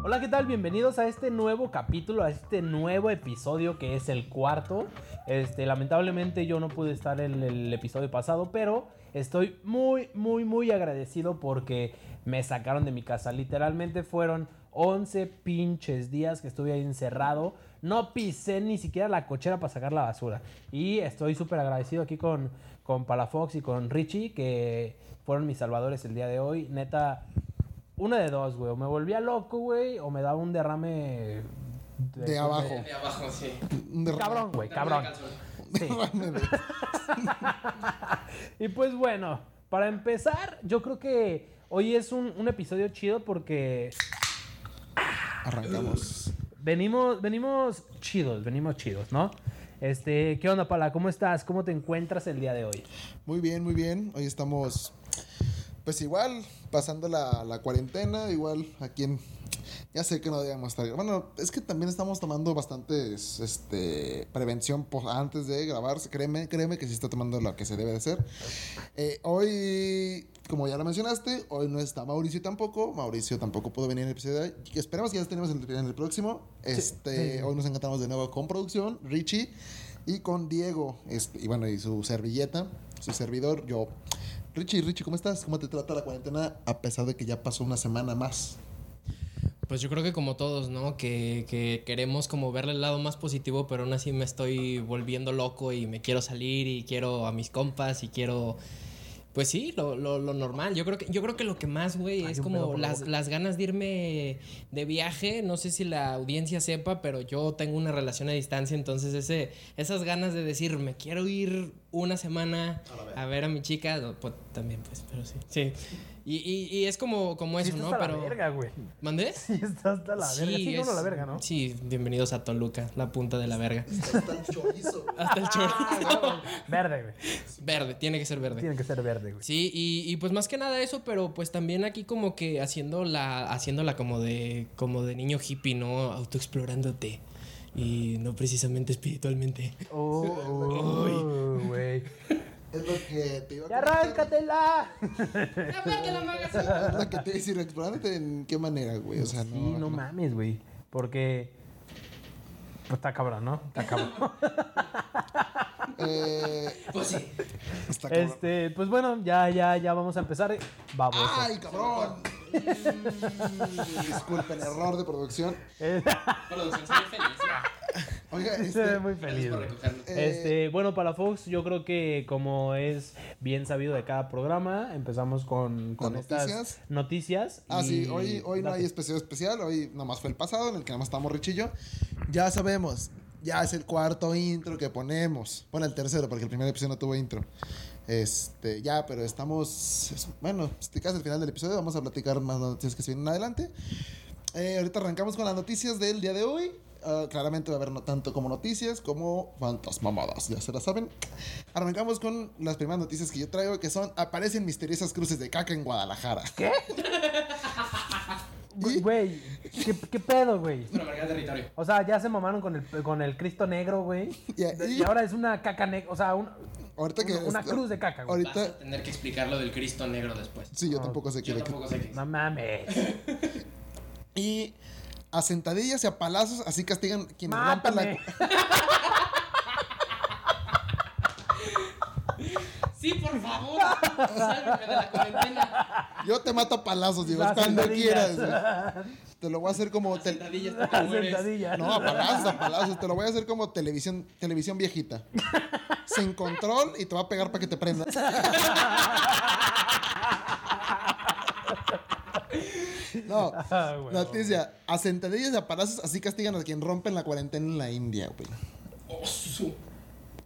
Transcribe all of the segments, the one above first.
Hola, ¿qué tal? Bienvenidos a este nuevo capítulo, a este nuevo episodio que es el cuarto. Este, lamentablemente yo no pude estar en el episodio pasado, pero estoy muy, muy, muy agradecido porque me sacaron de mi casa. Literalmente fueron 11 pinches días que estuve ahí encerrado. No pisé ni siquiera la cochera para sacar la basura. Y estoy súper agradecido aquí con, con Palafox y con Richie, que fueron mis salvadores el día de hoy. Neta, una de dos, güey. O me volvía loco, güey, o me daba un derrame... De abajo. De abajo, sí. Un derrame. Cabrón, güey, cabrón. Sí. Y pues bueno, para empezar, yo creo que hoy es un, un episodio chido porque Arrancamos. venimos, venimos chidos, venimos chidos, ¿no? Este, ¿qué onda, Pala? ¿Cómo estás? ¿Cómo te encuentras el día de hoy? Muy bien, muy bien. Hoy estamos, pues igual, pasando la, la cuarentena, igual aquí en... Ya sé que no debíamos estar... Bueno, es que también estamos tomando bastantes, este, prevención po- antes de grabar. Créeme, créeme que sí está tomando lo que se debe de hacer. Eh, hoy, como ya lo mencionaste, hoy no está Mauricio tampoco. Mauricio tampoco pudo venir en el episodio. Esperemos que ya tenemos en el, en el próximo. Este, sí. Hoy nos encantamos de nuevo con producción, Richie, y con Diego. Este, y bueno, y su servilleta, su servidor, yo. Richie, Richie, ¿cómo estás? ¿Cómo te trata la cuarentena a pesar de que ya pasó una semana más? Pues yo creo que como todos, ¿no? Que, que queremos como verle el lado más positivo, pero aún así me estoy volviendo loco y me quiero salir y quiero a mis compas y quiero... Pues sí, lo, lo, lo normal. Yo creo que, yo creo que lo que más, güey, es como la las, las ganas de irme de viaje. No sé si la audiencia sepa, pero yo tengo una relación a distancia, entonces ese, esas ganas de decir, me quiero ir una semana a ver a mi chica, pues también, pues, pero sí. Sí. Y, y, y es como, como Sí eso, ¿no? hasta pero... la verga, güey. ¿Mandé? Sí, estás hasta la verga. Sí, es- uno la verga, ¿no? Sí, bienvenidos a Toluca, la punta de la verga. Hasta el chorizo. Hasta el chorizo. Verde, güey. verde, tiene que ser verde. Tiene que ser verde, güey. Sí, y, y pues más que nada eso, pero pues también aquí como que haciéndola, haciéndola como de, como de niño hippie, ¿no? Autoexplorándote. Y no precisamente espiritualmente. Oh, oh, güey. Es lo que te iba a ¡Ya arráncatela! Es lo que te iba a decir, explorándote en qué manera, güey. O sea, no. Sí, no mames, güey. Porque. Pues está cabrón, ¿no? Está cabrón. Eh, Pues sí. está cabrón. este, pues bueno, ya, ya, ya vamos a empezar. Vamos. ¡Ay, cabrón! Disculpen, error de producción. Producción, soy feliz. Oiga, Se ve este, muy feliz. Eh, Este, bueno, para Fox, yo creo que como es bien sabido de cada programa, empezamos con, con ¿Las estas noticias? noticias. Ah, y- sí, hoy, hoy no hay especial especial, hoy nomás fue el pasado en el que nomás estamos Richillo. Ya sabemos, ya es el cuarto intro que ponemos. Bueno, el tercero, porque el primer episodio no tuvo intro. Este, ya, pero estamos, es- bueno, este casi al final del episodio, vamos a platicar más noticias que se vienen adelante. Eh, ahorita arrancamos con las noticias del día de hoy. Ah, claramente va a haber no tanto como noticias como fantasmamadas, ya se la saben. Arrancamos con las primeras noticias que yo traigo, que son aparecen misteriosas cruces de caca en Guadalajara. ¿Qué? Güey, ¿qué, qué pedo, güey? Territorio. O sea, ya se mamaron con el, con el Cristo negro, güey. Y- Y, y- ahora es una caca negra, o sea, un- Ahorita que una, cruz de caca, güey. Ahorita- Vas a tener que explicar lo del Cristo negro después. Sí, yo tampoco sé qué Yo tampoco sé qué. No mames. Y a sentadillas y a palazos, así castigan quienes rompen Mátame. la. Sí, por favor. Sálvame de la cuarentena. Yo te mato a palazos, digo, cuando quieras. Te lo voy a hacer como. te mueres. Sentadilla. No, a palazos, a palazos. Te lo voy a hacer como televisión, televisión viejita. Sin control y te va a pegar para que te prendas. No, Ah, noticia. A sentadillas y a palazos, así castigan a quien rompen la cuarentena en la India, güey. Oh, su-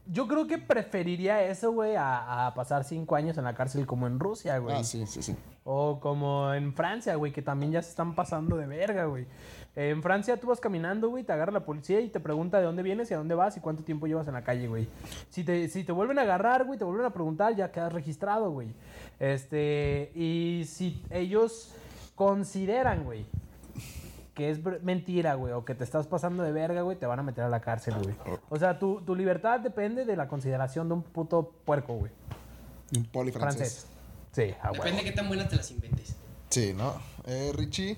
Yo creo que preferiría eso, güey, a, a pasar cinco años en la cárcel como en Rusia, güey. Ah, sí, sí, sí. O como en Francia, güey, que también ya se están pasando de verga, güey. Eh, en Francia tú vas caminando, güey, te agarra la policía y te pregunta de dónde vienes y a dónde vas y cuánto tiempo llevas en la calle, güey. Si te, si te vuelven a agarrar, güey, te vuelven a preguntar, ya quedas registrado, güey. Este, y si ellos consideran, güey, que es mentira, güey, o que te estás pasando de verga, güey, te van a meter a la cárcel, güey. O sea, tu, tu libertad depende de la consideración de un puto puerco, güey. Un poli francés. Francés. Sí, a huevo. Depende de qué tan buenas te las inventes. Sí, ¿no? Eh, Richie.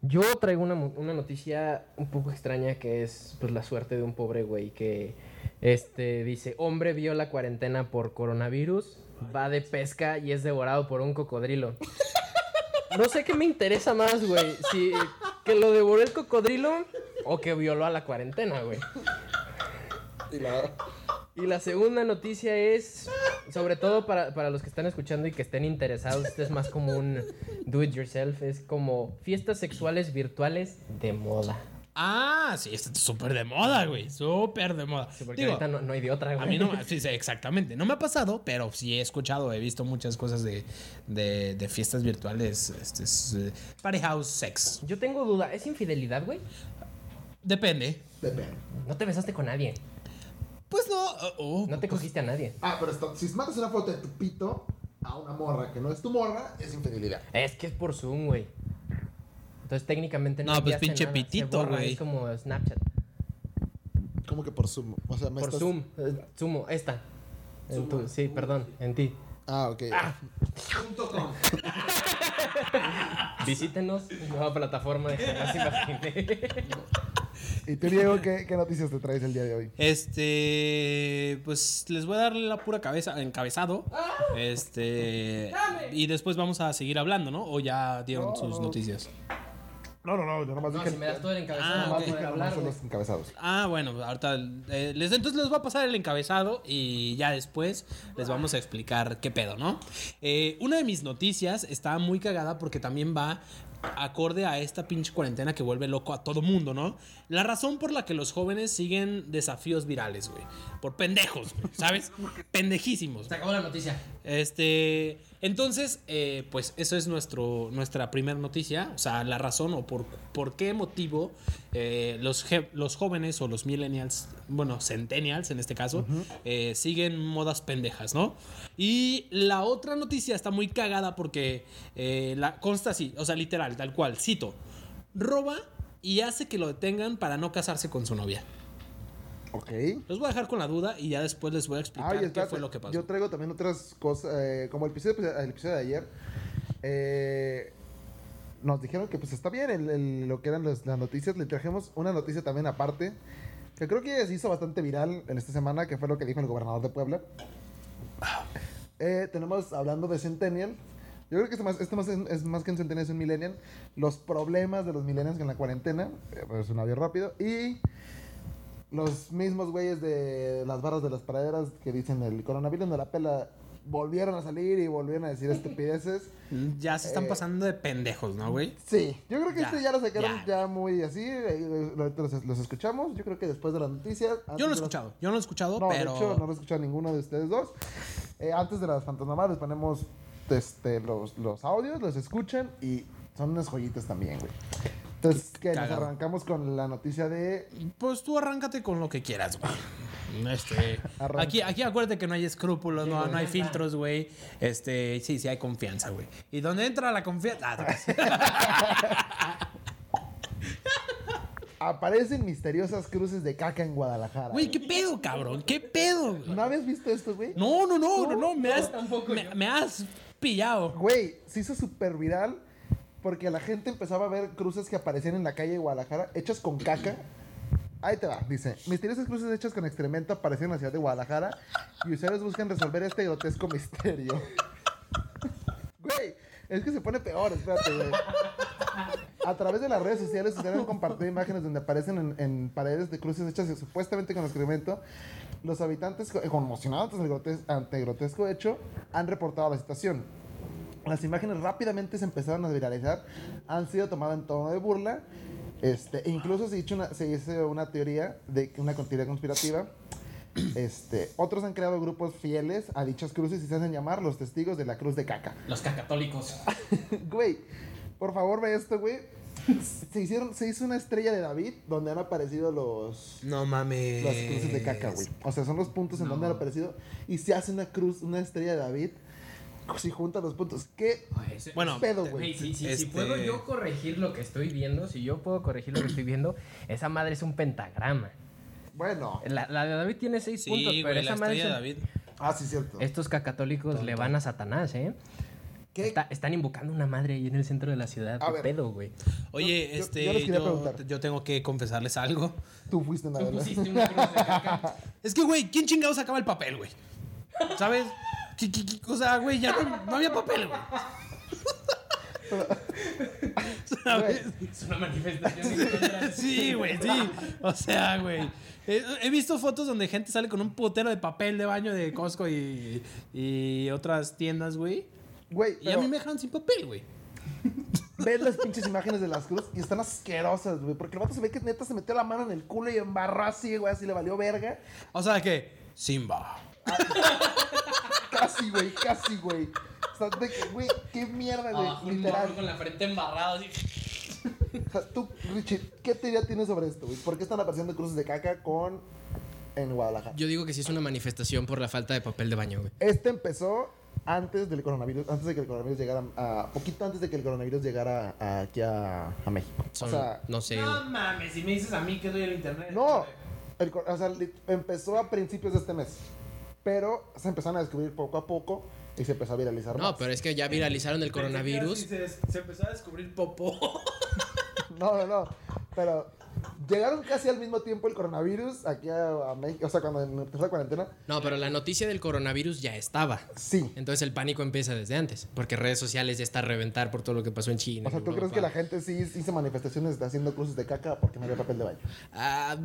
Yo traigo una, una noticia un poco extraña que es pues la suerte de un pobre güey que este dice, hombre vio la cuarentena por coronavirus, va de pesca y es devorado por un cocodrilo. No sé qué me interesa más, güey, si que lo devoró el cocodrilo o que violó a la cuarentena, güey. Y la... Y la segunda noticia es, sobre todo para, para los que están escuchando y que estén interesados, esto es más como un do it yourself, es como fiestas sexuales virtuales de moda. Ah, sí, esto es súper de moda, güey. Súper de moda. Sí, porque Digo, ahorita no, no hay de otra, güey. A mí no, sí, sí, exactamente. No me ha pasado, pero sí he escuchado, he visto muchas cosas de, de, de fiestas virtuales. Este es, eh, party house sex. Yo tengo duda, ¿es infidelidad, güey? Depende. Depende. No te besaste con nadie, Pues no. oh, oh. no te cogiste a nadie. Ah, pero está- si mandas una foto de tu pito a una morra que no es tu morra, es infidelidad. Es que es por Zoom, güey. Entonces técnicamente no No, pues, pinche nada, pitito, güey. Es como Snapchat. ¿Cómo que por Zoom? O sea, me Por estás- Zoom, eh, Sumo, esta. En tu, sí, perdón, en ti. Ah, ok. Visítenos, nueva plataforma de jamás imaginé. ¿Y tú, Diego, qué, qué noticias te traes el día de hoy? Este, pues les voy a darle la pura cabeza, encabezado. Ah. Este, y después vamos a seguir hablando, ¿no? O ya dieron No, sus no. noticias. No, no, no, yo nomás No, dije... si me das todo el encabezado, Ah, no ok. voy a dije poder nomás hablar, son los encabezados. Ah, bueno, ahorita eh, les, entonces les voy a pasar el encabezado y ya después les vamos a explicar qué pedo, ¿no? Eh, una de mis noticias está muy cagada porque también va acorde a esta pinche cuarentena que vuelve loco a todo mundo, ¿no? La razón por la que los jóvenes siguen desafíos virales, güey. Por pendejos, güey, ¿sabes? Pendejísimos. Se acabó la noticia. Este, entonces, eh, pues eso es nuestro, nuestra primera noticia, o sea, la razón o por, por qué motivo eh, los, los jóvenes o los millennials, bueno, centennials en este caso, eh, siguen modas pendejas, ¿no? Y la otra noticia está muy cagada porque la consta así, o sea, literal, tal cual, cito, roba y hace que lo detengan para no casarse con su novia. Ok. Los voy a dejar con la duda y ya después les voy a explicar Ay, qué espérate, fue lo que pasó. Yo traigo también otras cosas, eh, como el episodio, el episodio de ayer. eh, nos dijeron que pues está bien el- el- lo que eran las, las noticias. Le trajimos una noticia también aparte, que creo que se hizo bastante viral en esta semana, que fue lo que dijo el gobernador de Puebla. Eh, tenemos, hablando de Centennial, yo creo que este, más, este más es, es más que un Centennial, es un Millennial. Los problemas de los Millennials en la cuarentena, eh, pues un avión rápido. Y los mismos güeyes de las barras de las praderas que dicen el coronavirus no la pela, volvieron a salir y volvieron a decir estupideces. Ya se están Eh, pasando de pendejos, ¿no, güey? Sí, yo creo que Ya, este ya lo sacaron ya. ya, muy así. Los, los escuchamos. Yo creo que después de las noticias. Yo no lo he escuchado, yo no lo he escuchado, No, pero. de hecho, no lo he escuchado ninguno de ustedes dos. Eh, antes de las fantasmadas les ponemos este, los, los audios, los escuchan y son unas joyitas también, güey. Entonces, que nos arrancamos con la noticia de. Pues tú arráncate con lo que quieras, güey. Este, aquí, aquí acuérdate que no hay escrúpulos, no, no hay filtros, güey. Este, sí, sí hay confianza, güey. Y donde entra la confianza. Ah. Aparecen misteriosas cruces de caca en Guadalajara. Güey, ¿qué pedo, cabrón? ¿Qué pedo? güey? ¿No habías visto esto, güey? No, no, no, no, no, me has, tampoco me, yo. me has pillado. Güey, se hizo súper viral porque la gente empezaba a ver cruces que aparecían en la calle de Guadalajara hechas con caca. Ahí te va, dice. Misteriosas cruces hechas con excremento aparecieron en la ciudad de Guadalajara y usuarios buscan resolver este grotesco misterio. Güey, es que se pone peor, espérate, güey. A través de las redes sociales se han compartido imágenes donde aparecen en, en paredes de cruces hechas supuestamente con excremento. Los habitantes co- conmocionados ante el grotesco hecho han reportado la situación. Las imágenes rápidamente se empezaron a viralizar, han sido tomadas en tono de burla. Este, e incluso se hizo una, se hizo una teoría de una teoría conspirativa. Este, otros han creado grupos fieles a dichas cruces y se hacen llamar los testigos de la cruz de caca. Los cacatólicos. Güey, por favor ve esto, güey. Se, hicieron, se hizo una estrella de David donde han aparecido los, No mames. las cruces de caca, güey. O sea, son los puntos en donde han aparecido. Y se hace una cruz, una estrella de David. Si juntan los puntos. ¿Qué Bueno, pedo, Güey, si, si- si Este- puedo yo corregir lo que estoy viendo, si yo puedo corregir lo que estoy viendo, esa madre es un pentagrama. Bueno. La, la de David tiene seis puntos, pero la esa madre es un- David. Ah, sí, cierto. Estos cacatólicos le van a Satanás, ¿eh? ¿Qué? Está- están invocando una madre ahí en el centro de la ciudad. A ¿Qué ver. pedo, güey? Oye, Yo- este, yo les quería yo, yo tengo que confesarles algo. Tú fuiste una Tú pusiste una cruz de caca. Es que, güey, ¿quién chingado sacaba el papel, güey? ¿Sabes? ¿Qué- qué- qué- O sea, güey, ya no, no había papel, güey. ¿Sabes? Es una manifestación Sí, güey, sí. O sea, güey. He, visto fotos donde gente sale con un putero de papel de baño de Costco y, y otras tiendas, güey. Güey, Y a mí me dejan sin papel, güey. ves las pinches imágenes de las cruces y están asquerosas, güey. Porque el vato se ve que neta se metió la mano en el culo y embarró así, güey, así le valió verga. O sea que, Simba. Casi, güey, casi, güey. O sea, de que, güey, qué mierda, güey. Literal. con la frente embarrada así. O sea, tú, Richie, ¿qué teoría tienes sobre esto, güey? ¿Por qué están apareciendo cruces de caca con. en Guadalajara? Yo digo que sí es una manifestación por la falta de papel de baño, güey. Este empezó antes del coronavirus, antes de que el coronavirus llegara a. poquito antes de que el coronavirus llegara a- aquí a, a México. Son, o sea, no sé. No mames, si me dices a mí que doy el internet. no. el o sea, empezó a principios de este mes. Pero se empezaron a descubrir poco a poco y se empezó a viralizar No, más. pero es que ya viralizaron el coronavirus. Se, se empezó a descubrir popó. No, no, no. Pero llegaron casi al mismo tiempo el coronavirus aquí a, a México. O sea, cuando empezó la cuarentena. No, pero la noticia del coronavirus ya estaba. Sí. Entonces el pánico empieza desde antes, porque redes sociales ya está a reventar por todo lo que pasó en China. O sea, ¿tú crees que la gente sí hizo manifestaciones haciendo cruces de caca porque no había papel de baño? Ah,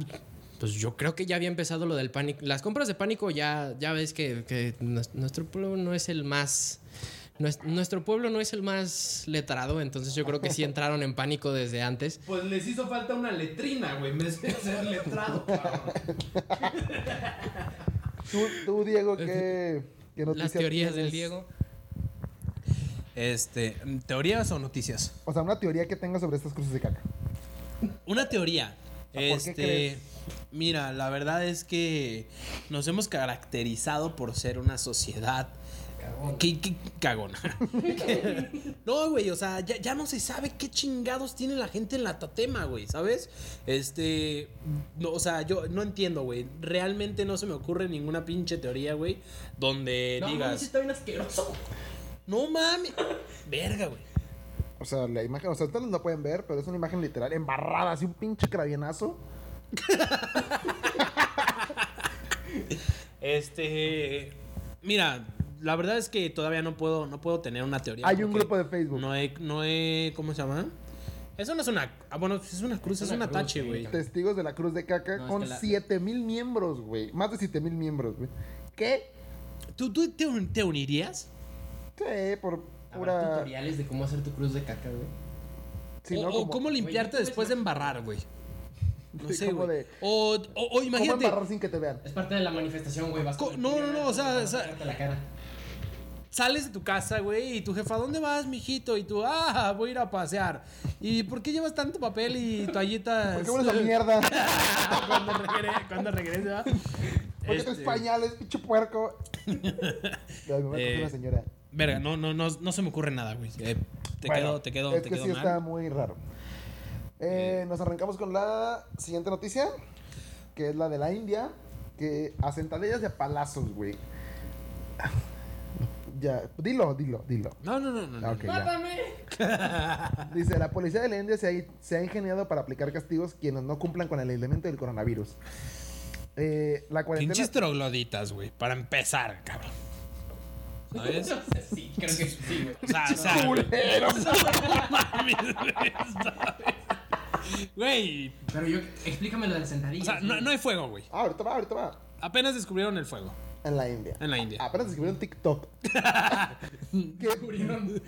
pues yo creo que ya había empezado lo del pánico. Las compras de pánico ya, ya ves que, que nues- nuestro pueblo no es el más... nues- Nuestro pueblo no es el más letrado, entonces yo creo que sí entraron en pánico desde antes. Pues les hizo falta una letrina, güey, en vez de ser letrado, cabrón. Tú, tú Diego, ¿qué, qué Las noticias teorías del? Diego. Este, ¿teorías o noticias? O sea, una teoría que tengas sobre estas cruces de caca. Una teoría. ¿por qué Este, crees? Mira, la verdad es que nos hemos caracterizado por ser una sociedad ¿Qué, qué cagona? no, güey, o sea, ya, ya no se sabe qué chingados tiene la gente en la tatema, güey, ¿sabes? Este, no, o sea, yo no entiendo, güey. Realmente no se me ocurre ninguna pinche teoría, güey, donde digas, está bien asqueroso. no mames, verga, güey. O sea, la imagen, o sea, ustedes no la pueden ver, pero es una imagen literal, embarrada, así un pinche cravienazo. Este, mira, la verdad es que todavía no puedo, no puedo tener una teoría. Hay un grupo de Facebook. No he, no he, ¿cómo se llama? Eso no es una, ah, bueno, es una cruz, es, una una cruz, tache, sí, güey. Testigos de la Cruz de Caca No, es con que la- 7000 miembros, güey. Más de 7000 miembros, güey. ¿Qué? ¿Tú, tú te, un- te unirías? Sí, por Habrá pura. tutoriales de cómo hacer tu cruz de caca, güey. Si o, no, o como- cómo limpiarte después de embarrar, güey. No Sí, sé, güey. O, o, o ¿Cómo imagínate, sin que te vean? Es parte de la manifestación, güey. no, no, no, o sea, para o sea- tocarte la cara. sales de tu casa, güey, y tu jefa, ¿dónde vas, mijito? Y tú, ah, voy a ir a pasear. ¿Y por qué llevas tanto papel y toallitas? ¿Por qué hueles a mierda? cuando regrese, cuando regrese, ¿va? ¿Por qué Este, pañales, pinche puerco? Ay, me voy a Eh, una señora. Verga, no, no, no, no se me ocurre nada, güey. Eh, te Bueno, quedo, te quedo, Es te que quedo sí mal. está muy raro. Eh, nos arrancamos con la siguiente noticia, que es la de la India, que a sentadillas y a palazos, güey. Ya, dilo, dilo, dilo. No, no, no, no. no. Ok, ya. ¡Mátame! Dice, la policía de la India se ha, se ha ingeniado para aplicar castigos quienes no cumplan con el aislamiento del coronavirus. Eh, la cuarentena... Pinches trogloditas, güey, para empezar, cabrón. ¿Sabes? No sé, sí, creo que sí, güey. O sea, o sea, Güey, Pero yo, explícame lo de las o sea, no, no hay fuego, güey. Ah, ahorita va, ahorita va. Apenas descubrieron el fuego En la India. en la India. Apenas descubrieron TikTok. ¿Qué? Descubrieron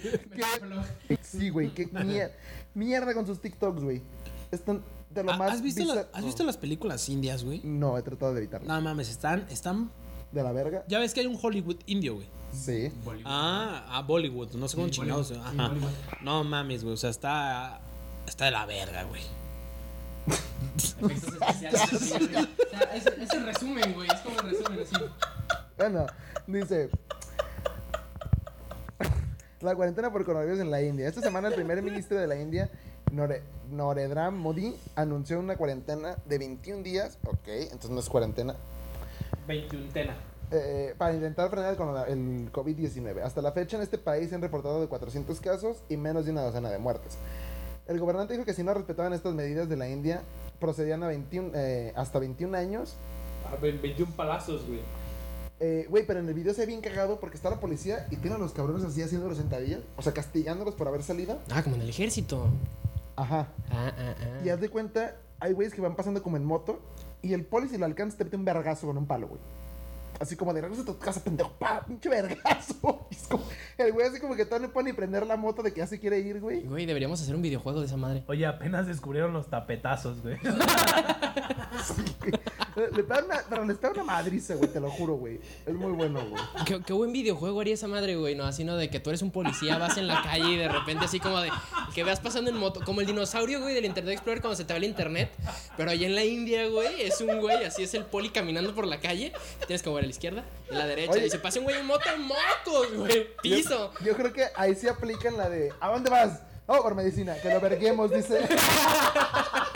¿Qué? Sí, güey, qué mier- mierda con sus TikToks, güey. Están de lo Ah, más ¿Has visto, la- ¿Has visto las películas indias, güey? No, he tratado de evitarlo. No mames, están, están. ¿De la verga? Ya ves que hay un Hollywood indio, güey. Sí. Ah, ah, Bollywood, no sé cómo Sí, chingados. Bollywood, sí, Ajá. Bollywood. No mames, güey, o sea, está. Está de la verga, güey. Efectos especiales. güey. O sea, es, es el resumen, güey. Es como el resumen, así. Bueno, dice... La cuarentena por coronavirus en la India. Esta semana el primer ministro de la India, Nore- Narendra Modi, anunció una cuarentena de 21 días. Ok, entonces no es cuarentena. 21 tena. eh, para intentar frenar el, corona- el COVID-19. Hasta la fecha en este país se han reportado de 400 casos y menos de una docena de muertes. El gobernante dijo que si no respetaban estas medidas de la India, procedían a 21, eh, hasta 21 años. Ah, 21 palazos, güey. Eh, Güey, pero en el video se ve bien cagado porque está la policía y tiene a los cabrones así haciendo los sentadillas, o sea, castigándolos por haber salido. Ah, como en el ejército. Ajá. Ah, ah, ah. Y haz de cuenta, hay güeyes que van pasando como en moto y el poli si lo alcanza te mete un vergazo con un palo, güey. Así como de regresa a tu casa, pendejo, pa, pinche vergazo. Y es como- el güey así como que todavía no puede ni prender la moto de que ya se quiere ir, güey. Güey, deberíamos hacer un videojuego de esa madre. Oye, apenas descubrieron los tapetazos, güey. Le pega una, pero le pega una madriza, güey, te lo juro, güey. Es muy bueno, güey. ¿Qué, qué buen videojuego haría esa madre, güey, ¿no? Así, ¿no? De que tú eres un policía, vas en la calle y de repente así como de... Que veas pasando en moto, como el dinosaurio, güey, del Internet Explorer cuando se te va el internet. Pero allá en la India, güey, es un güey, así es el poli caminando por la calle. Tienes que mover a la izquierda, a la derecha. Oye. Y se pasa un güey en moto, en motos, güey. Piso. Yo, yo creo que ahí sí aplican la de ¿A dónde vas? Oh, por medicina, que lo verguemos, dice.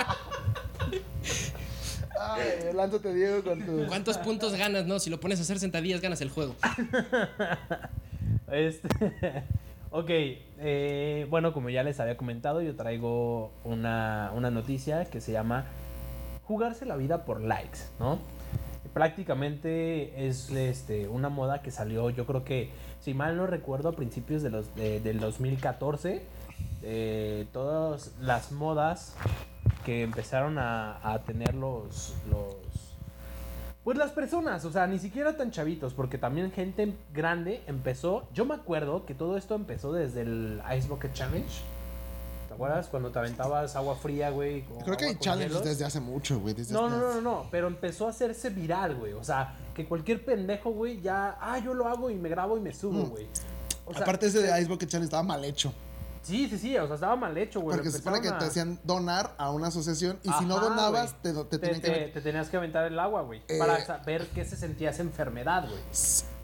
Ay, lánzate, Diego, con tu. ¿Cuántos puntos ganas, no? Si lo pones a hacer sentadillas, ganas el juego. Este. ok, eh, bueno, como ya les había comentado, yo traigo una, una noticia que se llama Jugarse la vida por likes, ¿no? Prácticamente es este, una moda que salió, yo creo que, si mal no recuerdo, a principios de los, de- del 2014. eh, todas las modas que empezaron a, a tener los, los, pues las personas, o sea, ni siquiera tan chavitos, porque también gente grande empezó. Yo me acuerdo que todo esto empezó desde el Ice Bucket Challenge. ¿Te acuerdas? Cuando te aventabas agua fría, güey. Creo que hay challenges desde hace mucho, güey. desde No, no, no, no, no, pero empezó a hacerse viral, güey. O sea, que cualquier pendejo, güey, ya, ah, yo lo hago y me grabo y me subo, Mm. güey. O sea, Aparte ese de Ice Bucket Challenge estaba mal hecho. Sí, sí, sí, o sea, estaba mal hecho, güey. Porque se supone que te hacían donar a una asociación y si no donabas, te, te que te- tenías que aventar el agua, güey. Eh, para saber qué se sentía esa enfermedad, güey.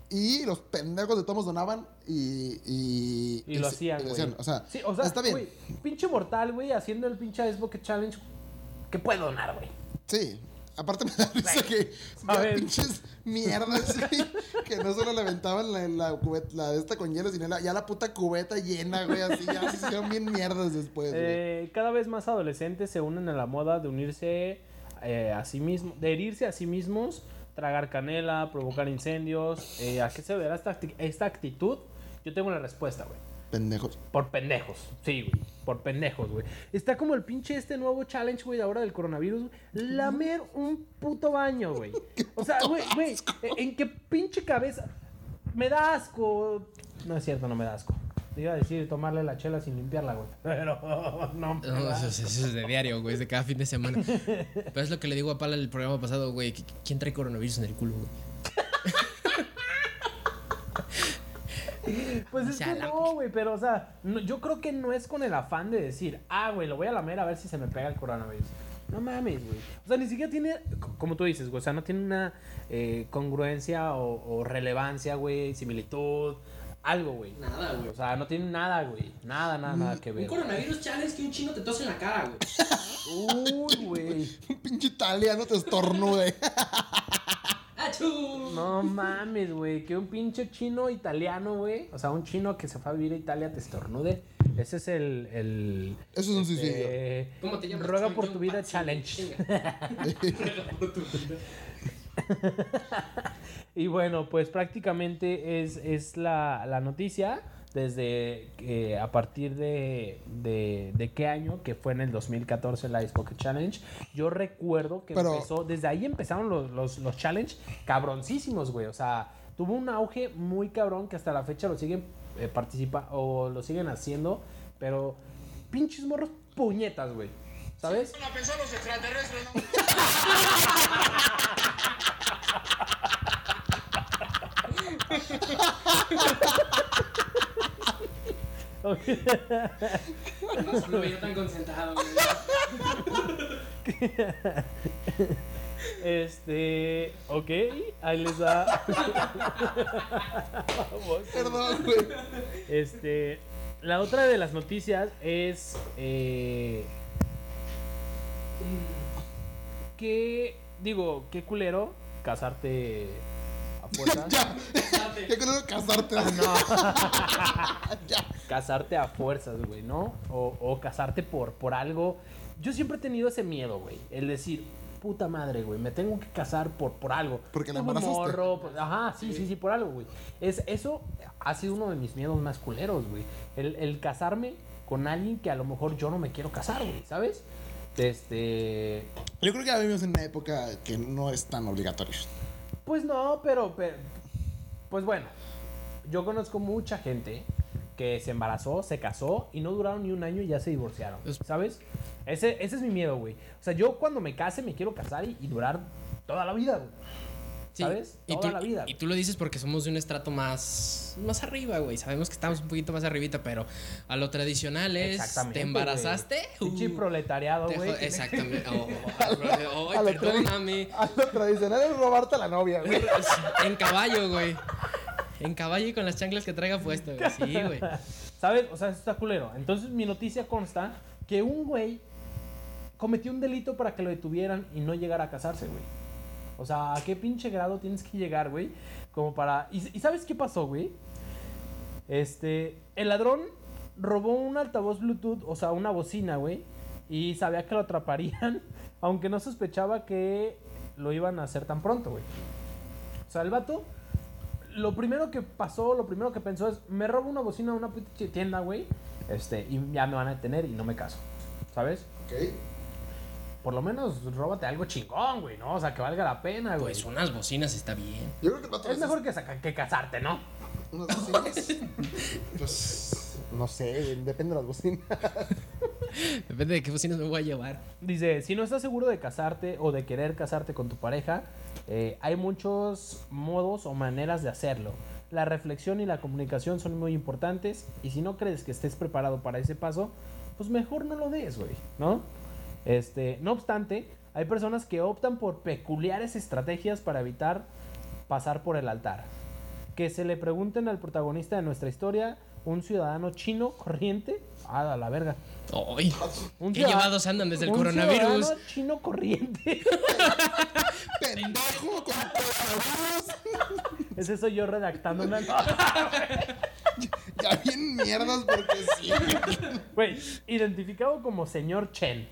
Y los pendejos de todos donaban y. Y, Y lo hacían, güey. O sea, Sí, o sea, está bien. pinche mortal, güey, haciendo el pinche Bucket Challenge. ¿Qué puede donar, güey? Sí. Aparte me da risa que ya pinches mierdas, que no solo le aventaban la, la, cubeta, la de esta con hielo, sino la- ya la puta cubeta llena, güey, así ya se hicieron bien mierdas después. Eh, cada vez más adolescentes se unen a la moda de unirse eh, a sí mismos, de herirse a sí mismos, tragar canela, provocar incendios. Eh, ¿A qué se deberá esta, esta actitud? Yo tengo la respuesta, güey. Pendejos. Por pendejos. Sí, güey. Por pendejos, güey. Está como el pinche este nuevo challenge, güey, ahora del coronavirus. güey. Lamer un puto baño, güey. O sea, güey, güey. ¿En qué pinche cabeza? Me da asco. No es cierto, no me da asco. Te iba a decir tomarle la chela sin limpiarla, güey. Pero no. me No, eso, es- eso es de diario, güey, es de cada fin de semana. Pero es lo que le digo a Pala el programa pasado, güey. ¿qui- ¿Quién trae coronavirus en el culo, güey? Pues es sea, que la- no, güey, pero o sea, no- yo creo que no es con el afán de decir, ah, güey, lo voy a lamer a ver si se me pega el coronavirus. No mames, güey. O sea, ni siquiera tiene, como tú dices, güey, o sea, no tiene una eh, congruencia o, o relevancia, güey, similitud, algo, güey. Nada, güey. O sea, no tiene nada, güey. Nada, nada, nada que ver. coronavirus challenge que un chino te tose en la cara, güey. Uy, güey. Un pinche italiano te estornude. No mames, güey. Que un pinche chino italiano, güey. O sea, un chino que se fue a vivir a Italia te estornude. Ese es el. el Eso es un suicidio. eh, ¿Cómo te llamas? Ruega por tu vida challenge. Ruega por tu vida. Y bueno, pues prácticamente es, es la, la noticia desde a partir de, de, de qué año, que fue en el 2014 la Ice Bucket Challenge. Yo recuerdo que Pero- empezó, desde ahí empezaron los, los, los challenge cabroncísimos, güey. O sea, tuvo un auge muy cabrón que hasta la fecha lo siguen eh, participa o lo siguen haciendo, pero pinches morros puñetas, güey. ¿Sabes? la pensó los extraterrestres, ¿no? No lo veía tan concentrado, güey. Este, ok, ahí les da. Vamos. Perdón, güey. Este, la otra de las noticias es eh, que, digo, qué culero casarte a fuerzas. Ya. ¿Qué color casarte? casarte a fuerzas, güey, ¿no? O, o casarte por, por algo. Yo siempre he tenido ese miedo, güey. El decir, puta madre, güey, me tengo que casar por, por algo. Porque la embarazaste. morro, por- ajá, sí, sí, sí, por algo, güey. Es, eso ha sido uno de mis miedos más culeros, güey. El, el casarme con alguien que a lo mejor yo no me quiero casar, güey, ¿sabes? Este... Yo creo que ya vivimos en una época que no es tan obligatorio. Pues no, pero, pero- Pues bueno, yo conozco mucha gente que se embarazó, se casó y no duraron ni un año y ya se divorciaron. Es- ¿Sabes? Ese, ese es mi miedo, güey. O sea, yo cuando me case me quiero casar y, y durar toda la vida, güey. Sí, ¿Sabes? Y Toda tú, la vida. y tú lo dices porque somos de un estrato más, más arriba, güey. Sabemos que estamos un poquito más arribita, pero a lo tradicional es. Exactamente. ¿Te embarazaste? Pinche Uh, proletariado, güey. Exactamente. Oh, oh, oh, A lo perdóname. A lo tradicional es robarte a la novia, güey. En caballo, güey. En caballo y con las chanclas que traiga puesto, güey. Sí, güey. ¿Sabes? O sea, eso está culero. Entonces mi noticia consta que un güey cometió un delito para que lo detuvieran y no llegara a casarse, güey. O sea, ¿a qué pinche grado tienes que llegar, güey? Como para... ¿Y, sabes qué pasó, güey? Este... El ladrón robó un altavoz Bluetooth, o sea, una bocina, güey. Y sabía que lo atraparían, aunque no sospechaba que lo iban a hacer tan pronto, güey. O sea, el vato lo primero que pasó, lo primero que pensó es, me robo una bocina a una tienda, güey, este, y ya me van a detener y no me caso, ¿sabes? Ok. Por lo menos róbate algo chingón, güey, ¿no? O sea, que valga la pena, güey. Pues unas bocinas está bien. Yo creo que vato es mejor que, saca- que casarte, ¿no? Unas bocinas. pues. No sé, depende de las bocinas. Depende de qué bocinas me voy a llevar. Dice, si no estás seguro de casarte o de querer casarte con tu pareja, eh, hay muchos modos o maneras de hacerlo. La reflexión y la comunicación son muy importantes y si no crees que estés preparado para ese paso, pues mejor no lo des, güey, ¿no? Este, no obstante, hay personas que optan por peculiares estrategias para evitar pasar por el altar. Que se le pregunten al protagonista de nuestra historia, un ciudadano chino corriente, ah, a la verga. ¡Ay! Un ¿Qué llevados andan desde el un coronavirus? ciudadano chino corriente. ¡Pendejo! Con coronavirus. Ese soy yo redactando una. Ya bien mierdas porque sí. Güey, identificado como señor Chen.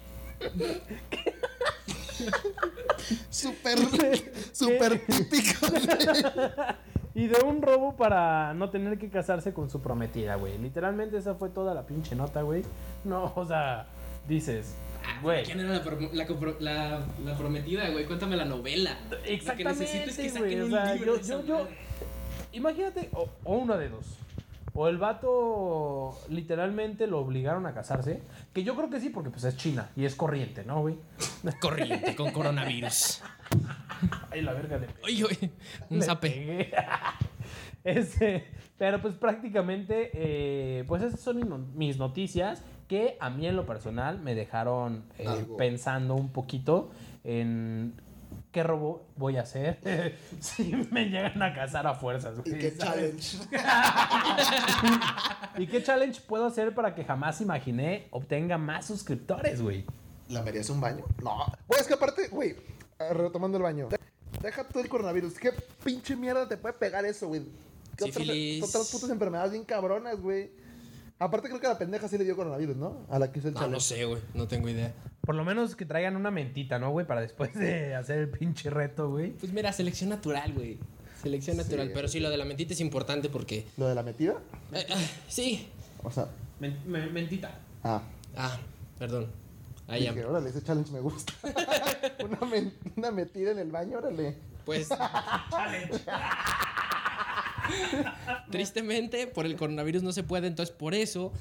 Súper. Súper típico. Y de un robo para no tener que casarse con su prometida, güey. Literalmente esa fue toda la pinche nota, güey. No, o sea, dices, güey. ¿Quién era la, pro- la compro- la- la prometida, güey? Cuéntame la novela. Lo que Exactamente, necesito es que güey. saquen O un sea, libro yo, de yo, imagínate, o, o uno de dos. O el vato literalmente lo obligaron a casarse. Que yo creo que sí, porque pues es China y es corriente, ¿no, güey? Corriente con coronavirus. Ay, la verga de Oye, oye, un zape. Este, pero pues prácticamente, eh, pues esas son mis no- mis noticias que a mí en lo personal me dejaron eh, pensando un poquito en qué robo voy a hacer si me llegan a casar a fuerzas. ¿Y güey, qué ¿sabes? challenge? ¿Y qué challenge puedo hacer para que jamás imaginé obtenga más suscriptores, güey? ¿Lamerías un baño? No. Güey, es que aparte, güey, eh, retomando el baño. Deja todo el coronavirus. ¿Qué pinche mierda te puede pegar eso, güey? ¿Qué otras, otras putas enfermedades bien cabronas, güey? Aparte creo que a la pendeja sí le dio coronavirus, ¿no? A la que hizo el No, challenge. no sé, güey. No tengo idea. Por lo menos que traigan una mentita, ¿no, güey? Para después de hacer el pinche reto, güey. Pues mira, selección natural, güey. Selección natural. Sí. Pero sí, lo de la mentita es importante porque. ¿Lo de la metida? Eh, ah, sí. O sea, mentita. ah. Ah, perdón. Ahí ya. Dije, órale, ese challenge me gusta. una, men- una metida en el baño, órale. Pues. Tristemente, por el coronavirus no se puede, entonces por eso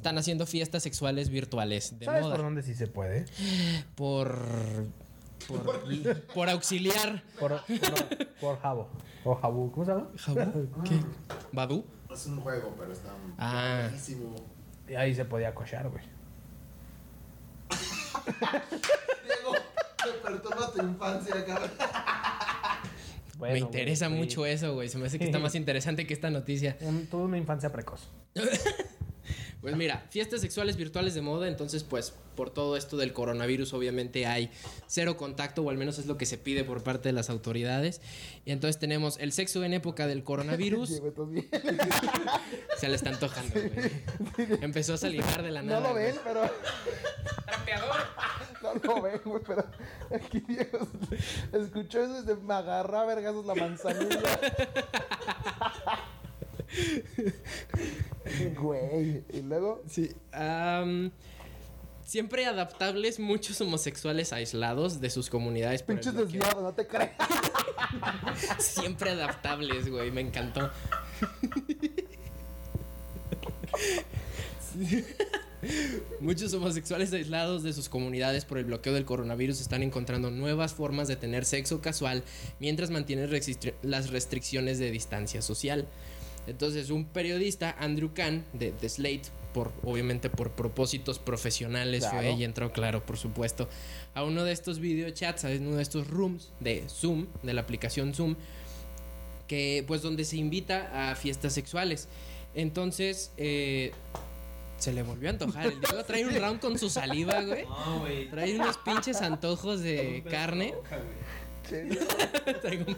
están haciendo fiestas sexuales virtuales de ¿Sabes moda. por dónde sí se puede? Por. Por, por auxiliar. Por, por, por Jabo. O Jabu, ¿cómo se llama? ¿Jabú? ¿Qué? ¿Badú? Es un juego, pero está Ah. buenísimo. Y ahí se podía cochar, güey. Diego, te perturba tu infancia, cabrón. Bueno, Me interesa güey, mucho eso, güey. Se me hace que está más interesante que esta noticia. tuve una infancia precoz. Pues mira, fiestas sexuales virtuales de moda, entonces pues por todo esto del coronavirus obviamente hay cero contacto o al menos es lo que se pide por parte de las autoridades. Y entonces tenemos el sexo en época del coronavirus. Se le está antojando, güey. Empezó a salivar de la nada. No lo güey. ven, pero. No lo ven, güey, pero aquí Diego escuchó eso y se me agarra a vergazos la manzanilla. Güey, y luego. Sí. siempre adaptables, muchos homosexuales aislados de sus comunidades. Pinches desviados, no te creas. Siempre adaptables, güey. Me encantó. Muchos homosexuales aislados de sus comunidades por el bloqueo del coronavirus están encontrando nuevas formas de tener sexo casual mientras mantienen las restricciones de distancia social. Entonces, un periodista, Andrew Kahn, de Slate, por, obviamente por propósitos profesionales, fue Claro. y entró, claro, por supuesto, a uno de estos videochats, a uno de estos rooms de Zoom, de la aplicación Zoom, que pues donde se invita a fiestas sexuales. Entonces, eh, se le volvió a antojar. El Diego trae un round con su saliva, güey. No, güey. Trae unos pinches antojos de carne. Traigo un-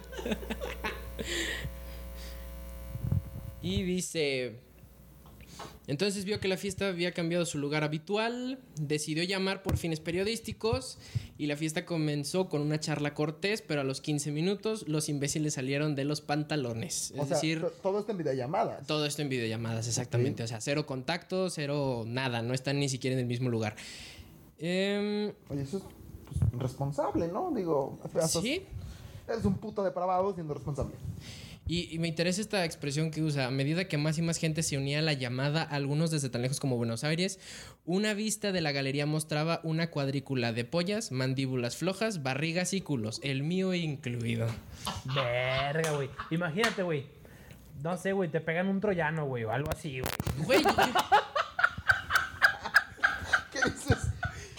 y dice... Entonces vio que la fiesta había cambiado su lugar habitual, decidió llamar por fines periodísticos y la fiesta comenzó con una charla cortés, pero a los 15 minutos los imbéciles salieron de los pantalones. Es O sea, decir, to- todo esto en videollamadas. todo esto en videollamadas, exactamente. O sea, cero contacto, cero nada, no están ni siquiera en el mismo lugar. Em, Oye, eso es pues, responsable, ¿no? Digo, sí, eres un puto depravado siendo responsable. Y, y me interesa esta expresión que usa. A medida que más y más gente se unía a la llamada, algunos desde tan lejos como Buenos Aires, una vista de la galería mostraba una cuadrícula de pollas, mandíbulas flojas, barrigas y culos, el mío incluido. Verga, güey. Imagínate, güey. No sé, güey, te pegan un troyano, güey, o algo así, güey. Güey, ¿Qué dices?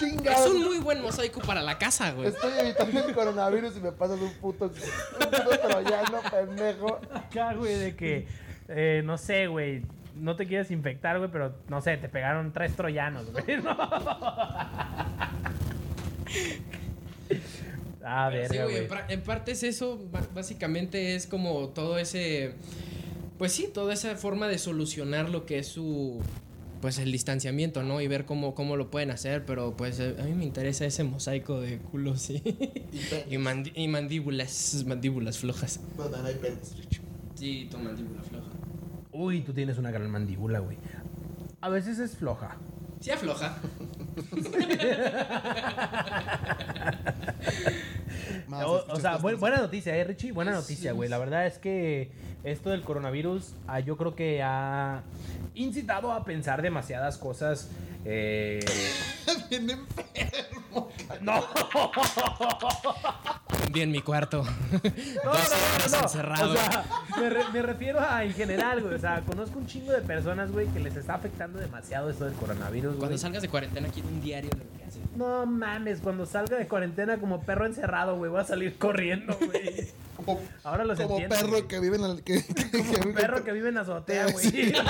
Es un muy buen mosaico para la casa, güey. Estoy evitando el coronavirus y me pasas un puto, un puto troyano, pendejo. Acá, güey, de que, eh, no sé, güey, no te quieres infectar, güey, pero no sé, te pegaron tres troyanos, güey. ¿no? Ah, Sí, verga, güey, güey. en, parte es eso, básicamente es como todo ese, pues sí, toda esa forma de solucionar lo que es su, pues el distanciamiento, ¿no? Y ver cómo, cómo lo pueden hacer, pero pues eh, a mí me interesa ese mosaico de culos, sí. y, mandíbulas, mandíbulas flojas. También hay penes. Sí, tu mandíbula floja. Uy, tú tienes una gran mandíbula, güey. A veces es floja. Sí afloja. Más, O, sea, buena noticia, ¿eh, Richie? Buena noticia, güey. La verdad es que esto del coronavirus, ah, yo creo que ha incitado a pensar demasiadas cosas. eh, Bien enfermo. No, Un día en mi cuarto. no, no, Dos no, horas no, no. encerrado. O sea, me, re- me refiero a en general, güey. O sea, conozco un chingo de personas, güey, que les está afectando demasiado esto del coronavirus, Cuando güey. salgas de cuarentena, quiero un diario de lo que haces. No mames, cuando salga de cuarentena como perro encerrado, güey, voy a salir corriendo, güey. Como, Ahora los como entiendo. perro güey. que vive en la. Que, que, que Como vive- perro que vive en azotea, güey. Sí.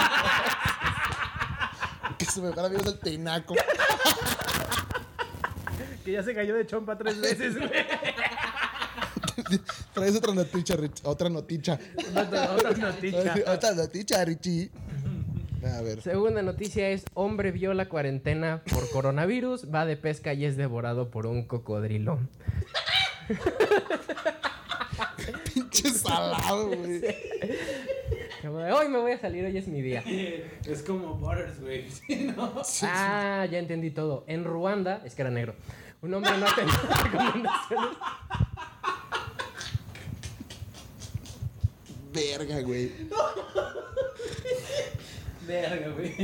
que su mejor amigo es el tinaco. que ya se cayó de chompa tres veces, güey. Traes otra noticia, Rich. Otra noticia. Otra otra noticia. Otra noticia, Richie. A ver. Segunda noticia es hombre viola cuarentena por coronavirus, va de pesca y es devorado por un cocodrilo. Pinche salado, güey. Hoy me voy a salir, hoy es mi día. Es como Butters, güey. Ah, ya entendí todo. En Ruanda, es que era negro. Un hombre no atendió recomendaciones. Verga, güey. Verga, güey.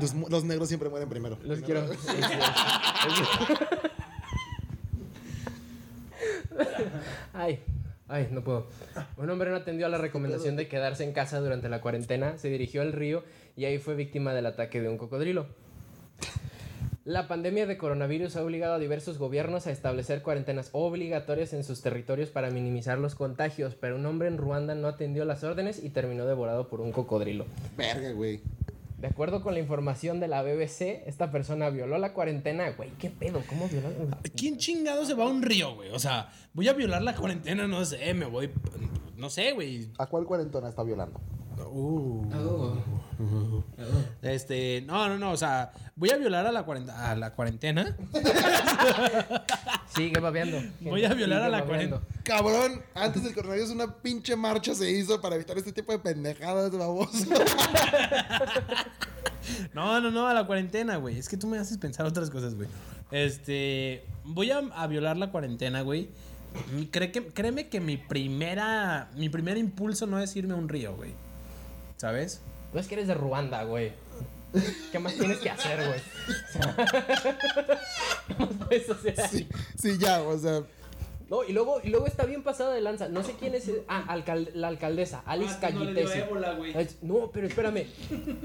Los, los negros siempre mueren primero. Los quiero. Ay, ay, no puedo. Un hombre no atendió a la recomendación de quedarse en casa durante la cuarentena, se dirigió al río y ahí fue víctima del ataque de un cocodrilo. La pandemia de coronavirus ha obligado a diversos gobiernos a establecer cuarentenas obligatorias en sus territorios para minimizar los contagios, pero un hombre en Ruanda no atendió las órdenes y terminó devorado por un cocodrilo. Verga, güey. De acuerdo con la información de la BBC, esta persona violó la cuarentena. Güey, ¿qué pedo? ¿Cómo violó? ¿Quién chingado se va a un río, güey? O sea, voy a violar la cuarentena, no sé, me voy. No sé, güey. ¿A cuál cuarentona está violando? Uh. Este, no, no, no, o sea, voy a violar a la, cuarenta- a la cuarentena. Sigue babeando. Voy a violar Sigue a la babeando. Cabrón, antes del coronavirus una pinche marcha se hizo para evitar este tipo de pendejadas, baboso. No, no, no, a la cuarentena, güey. Es que tú me haces pensar otras cosas, güey. Este, voy a, a violar la cuarentena, güey. Cree que, créeme que mi primera, mi primer impulso no es irme a un río, güey. ¿Sabes? No es que eres de Ruanda, güey. ¿Qué más tienes que hacer, güey? ¿Qué más puedes hacer ahí? Sí, ya, o sea. No, y luego, y luego está bien pasada de lanza. No sé quién es. Ah, alcal- la alcaldesa, Alice Cayetesi. Ay, No, pero espérame.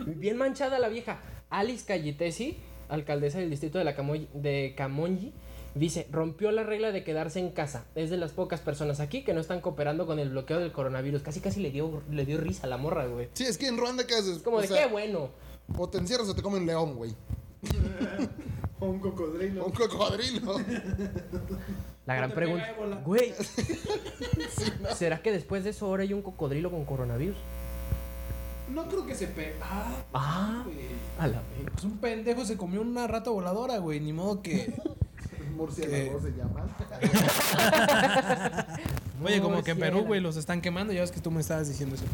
Bien manchada la vieja. Alice Cayetesi, alcaldesa del distrito de, la Camoy- de Camonyi, dice, rompió la regla de quedarse en casa. Es de las pocas personas aquí que no están cooperando con el bloqueo del coronavirus. Casi casi le dio, le dio risa a la morra, güey. Sí, es que en Ruanda, ¿qué haces? Es como O de sea, qué bueno. O te encierras o te come un león, güey. Un cocodrilo. Un cocodrilo. La gran pregunta. Güey. ¿Será que después de eso ahora hay un cocodrilo con coronavirus? No creo que se pe... Ah, Ah, güey. a la vez. Pues un pendejo se comió una rata voladora, güey. Ni modo que... Murciélago se llama. Oye, como que en Perú, güey, los están quemando. Ya ves que tú me estabas diciendo eso.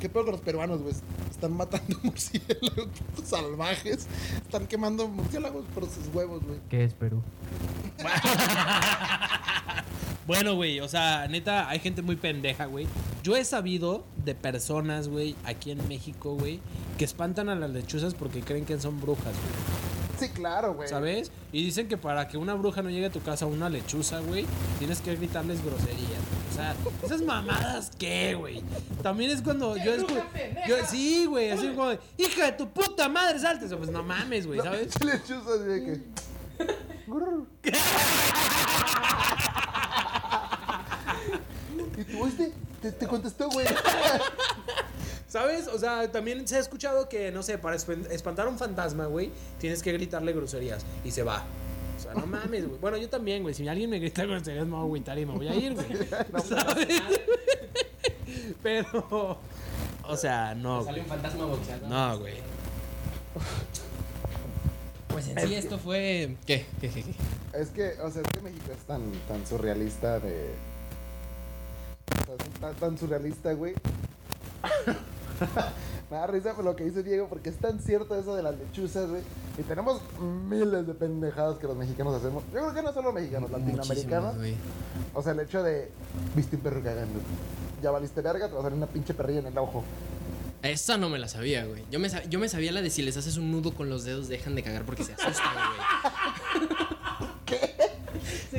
¿Qué pedo con los peruanos, güey? Están matando murciélagos salvajes. Están quemando murciélagos por sus huevos, güey. ¿Qué es Perú? Bueno, güey, o sea, neta, hay gente muy pendeja, güey. Yo he sabido de personas, güey, aquí en México, güey, que espantan a las lechuzas porque creen que son brujas, güey. Sí, claro, güey. ¿Sabes? Y dicen que para que una bruja no llegue a tu casa, una lechuza, güey, tienes que gritarles groserías. O sea, esas mamadas, ¿qué, güey? También es cuando yo escucho. Yo, sí, güey, así como de, hija de tu puta madre, salte. O sea, Pues no mames, güey, ¿sabes? Sí, le chuzo así de que. Y tú, este, te, te contestó, güey. ¿Sabes? O sea, también se ha escuchado que, no sé, para espan- espantar a un fantasma, güey, tienes que gritarle groserías y se va. O sea, no mames, güey. Bueno, yo también, güey. Si alguien me grita groserías, me voy a agüitar y me voy a ir, güey. ¿Sabes? Pero, o sea, no, Sale un fantasma boxeador. No, güey. Pues en sí esto fue... ¿Qué? ¿Qué, qué, qué? Es que, o sea, es que México es tan, tan surrealista de. O sea, es tan, tan surrealista, güey. Me da risa por lo que dice Diego, porque es tan cierto eso de las lechuzas, güey. Y tenemos miles de pendejadas que los mexicanos hacemos. Yo creo que no solo mexicanos, latinoamericanos. O sea, el hecho de. Viste un perro cagando. Ya valiste verga, te va a salir una pinche perrilla en el ojo. Esa no me la sabía, güey. Yo me, sab- yo me sabía la de si les haces un nudo con los dedos, dejan de cagar porque se asustan, güey. ¿Qué?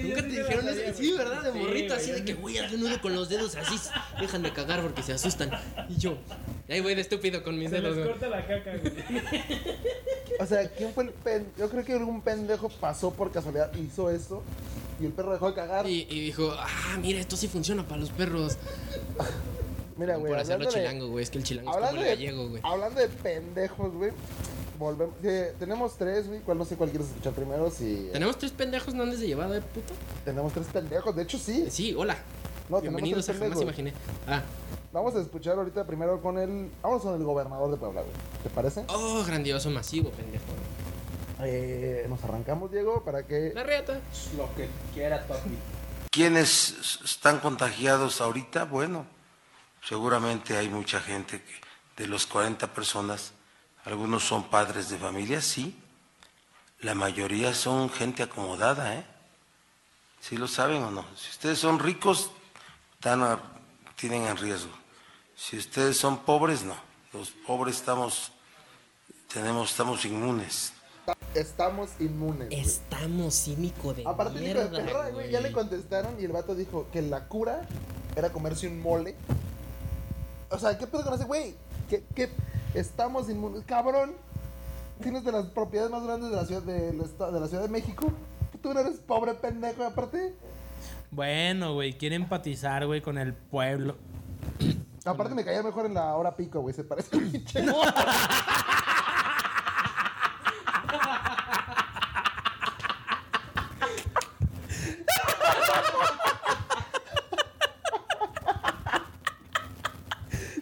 Nunca te dijeron eso. Sí, ¿verdad? De morrito, así de que, güey, haz un nudo con los dedos, así dejan de cagar porque se asustan. Y yo, ahí voy de estúpido con mis dedos, güey. la caca, güey. O sea, ¿quién fue el pen... Yo creo que algún pendejo pasó por casualidad, hizo eso. Y el perro dejó de cagar. Y, y dijo, ah, mira, esto sí funciona para los perros. Mira, güey. Por hacerlo de- chilango, güey. Es que el chilango es como el gallego, güey. hablando de pendejos, güey. Volvemos. sí, tenemos tres, güey. ¿Cuál no sé cuál quieres escuchar primero? Si ¿Tenemos tres pendejos no andes de llevada, eh, puto? tenemos tres pendejos. De hecho, sí. Sí, hola. No, Bienvenidos a Jamás. Imaginé. Ah, Vamos a escuchar ahorita primero con el. Vamos con el gobernador de Puebla, güey. ¿Te parece? oh, grandioso, masivo, pendejo. Eh, nos arrancamos, Diego, para que. La reata. Lo que quiera, papi. ¿Quiénes están contagiados ahorita? Bueno, seguramente hay mucha gente que de los 40 personas, algunos son padres de familia, sí. La mayoría son gente acomodada, ¿eh? ¿Sí lo saben o no? Si ustedes son ricos, están a- tienen en riesgo. Si ustedes son pobres, no. Los pobres estamos, tenemos, estamos inmunes. Estamos inmunes. güey. Estamos cínico de Aparte, mierda, perra, güey, ya le contestaron y el vato dijo que la cura era comerse un mole. O sea, ¿qué pedo con ese güey? ¿Qué, qué? Estamos inmunes. Cabrón, tienes de las propiedades más grandes de la ciudad de, de la ciudad de México. Tú no eres pobre pendejo, aparte. Bueno, güey, quiere empatizar, güey, con el pueblo. Aparte me caía mejor en la hora pico, güey. Se parece pinche.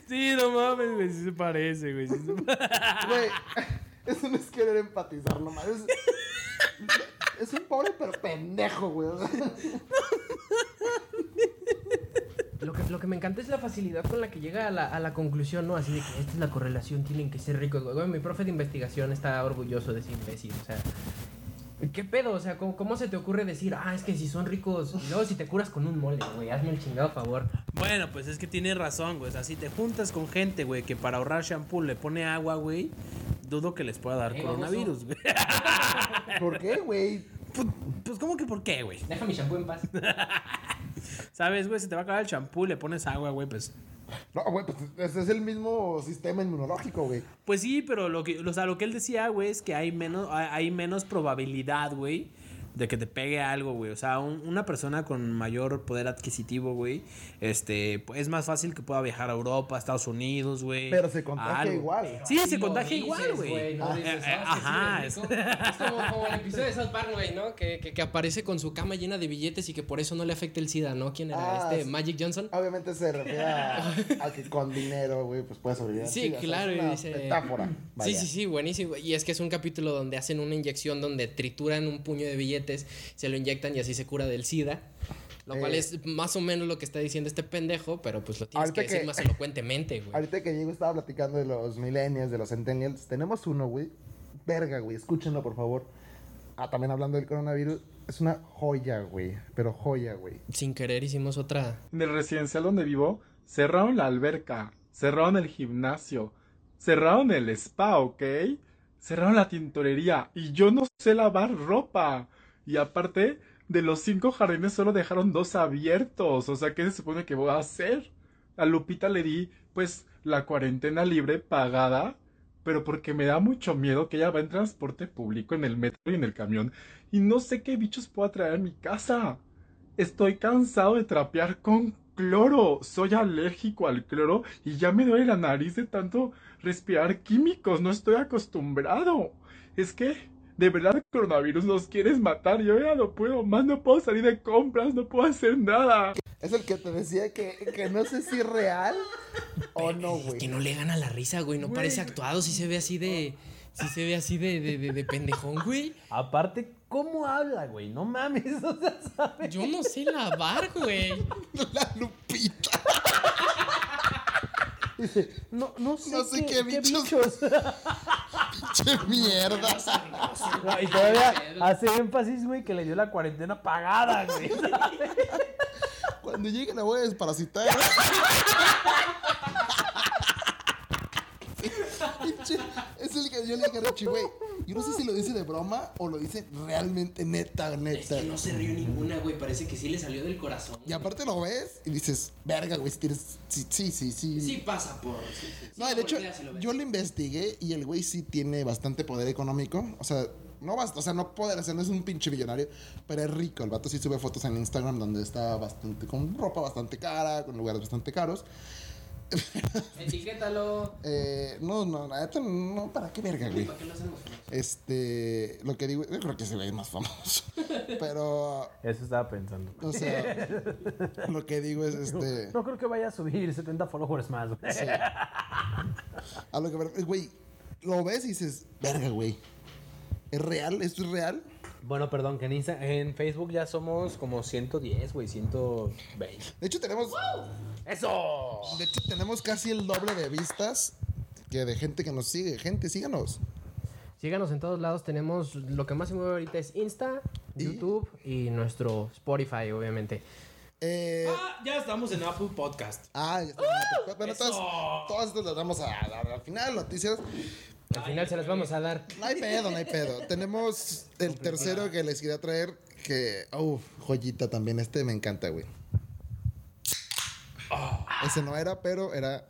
Sí, no mames, güey. Sí se parece, güey. Sí se. Güey, eso no es querer empatizar, nomás. Es, es un pobre pero pendejo, güey. O sea. Encanta es la facilidad con la que llega a la, a la conclusión, ¿no? Así de que esta es la correlación, tienen que ser ricos. Güey, mi profe de investigación está orgulloso de ese imbécil, o sea... ¿Qué pedo? O sea, ¿cómo, cómo se te ocurre decir, ah, es que si son ricos, y luego si te curas con un mole, güey, hazme el chingado favor. Bueno, pues es que tienes razón, güey. O sea, si te juntas con gente, güey, que para ahorrar shampoo le pone agua, güey, dudo que les pueda dar Eh, coronavirus, güey. ¿Por qué, güey? pues, pues, ¿cómo que por qué, güey? Deja mi shampoo en paz. ¿Sabes, güey? Se te va a acabar el champú, le pones agua, güey, pues. No, güey, pues ese es el mismo sistema inmunológico, güey. Pues sí, pero lo que, o sea, lo que él decía, güey, es que hay menos, hay hay menos probabilidad, güey, de que te pegue algo, güey. O sea, un- una persona con mayor poder adquisitivo, güey, este, pues, es más fácil que pueda viajar a Europa, a Estados Unidos, güey. Pero se contagia igual. Sí, se contagia dices, igual, güey. no Ah, dices, eh, "Ah, Ajá. es- rico". Es como, como el episodio de South Park, güey, ¿no? Que, que, que aparece con su cama llena de billetes y que por eso no le afecta el SIDA, ¿no? ¿Quién era? Ah, este, sí. Magic Johnson. Obviamente se refiere a, a que con dinero, güey, pues puedes sobrevivir. Sí, o sea, claro, es una dice- Metáfora. Sí, sí, sí, buenísimo. Y es que es un capítulo donde hacen una inyección donde trituran un puño de billetes, se lo inyectan y así se cura del SIDA. Lo cual Eh, es más o menos lo que está diciendo este pendejo, pero pues lo tienes que decir que- más elocuentemente, güey. Ahorita que Diego estaba platicando de los millennials, de los centennials, tenemos uno, güey. Verga, güey, escúchenlo, por favor. Ah, también hablando del coronavirus, es una joya, güey. Pero joya, güey. Sin querer hicimos otra. En el residencial donde vivo, cerraron la alberca, cerraron el gimnasio, cerraron el spa, ¿ok? Cerraron la tintorería y yo no sé lavar ropa. Y aparte, de los cinco jardines solo dejaron dos abiertos. O sea, ¿qué se supone que voy a hacer? A Lupita le di, pues, la cuarentena libre pagada, pero porque me da mucho miedo que ella va en transporte público, en el metro y en el camión, y no sé qué bichos pueda traer a mi casa. Estoy cansado de trapear con cloro. Soy alérgico al cloro y ya me duele la nariz de tanto respirar químicos. No estoy acostumbrado. Es que, de verdad, el coronavirus nos quieres matar. Yo ya no puedo más, no puedo salir de compras, no puedo hacer nada. Es el que te decía que, que no sé si es real o no, Es güey. que no le gana la risa, güey. No parece actuado, sí se ve así de. Sí se ve así de, de, de, de pendejón, güey. Aparte, ¿cómo habla, güey? No mames, o sea, ¿sabes? Yo no sé lavar, güey. La Lupita. Dice, no, no sé, No sé qué bichos. Che mierda. No, y todavía hace énfasis, güey, que le dio la cuarentena pagada, güey. Cuando llegue la voy a desparasitar. Pinche, es el que yo le dije a Richie, güey. Yo no sé si lo dice de broma o lo dice realmente neta, Es neta. que no se rió ninguna, güey. Parece que sí le salió del corazón. Y aparte lo ves y dices, verga, güey, si tienes. Sí, sí, sí. sí. Sí pasa por. sí, sí, sí, No, de hecho, lo yo lo investigué y el güey sí tiene bastante poder económico. O sea, no basta, o sea, no poder, o sea, no es un pinche millonario, pero es rico. El vato sí sube fotos en Instagram donde está bastante, con ropa bastante cara, con lugares bastante caros. Etiquétalo. Eh, no, no, neta, no, ¿para qué verga, güey? ¿Para qué lo hacemos? Este, lo que digo, yo creo que se ve más famoso. Pero, Eso estaba pensando. o sea, lo que digo es, este, No creo que vaya a subir 70 followers más, güey. sí. a lo que, güey, lo ves y dices, verga, güey. ¿Es real? ¿Esto es real? Bueno, perdón, que en, Insta- en Facebook ya somos como 110, güey, 120. De hecho, tenemos, ¡Eso! de hecho, tenemos casi el doble de vistas que de gente que nos sigue. Gente, síganos. Síganos en todos lados. Tenemos lo que más se mueve ahorita es Insta, ¿Y? YouTube y nuestro Spotify, obviamente. Eh, Ah, ya estamos en Apple Podcast. ah, ya está. Bueno, todas, todas estas las vamos a dar al final, noticias. Al final se las vamos a dar. No hay pedo, no hay pedo. Tenemos el tercero que les quería traer, que, uff, joyita también. Este me encanta, güey. Ese no era, pero era.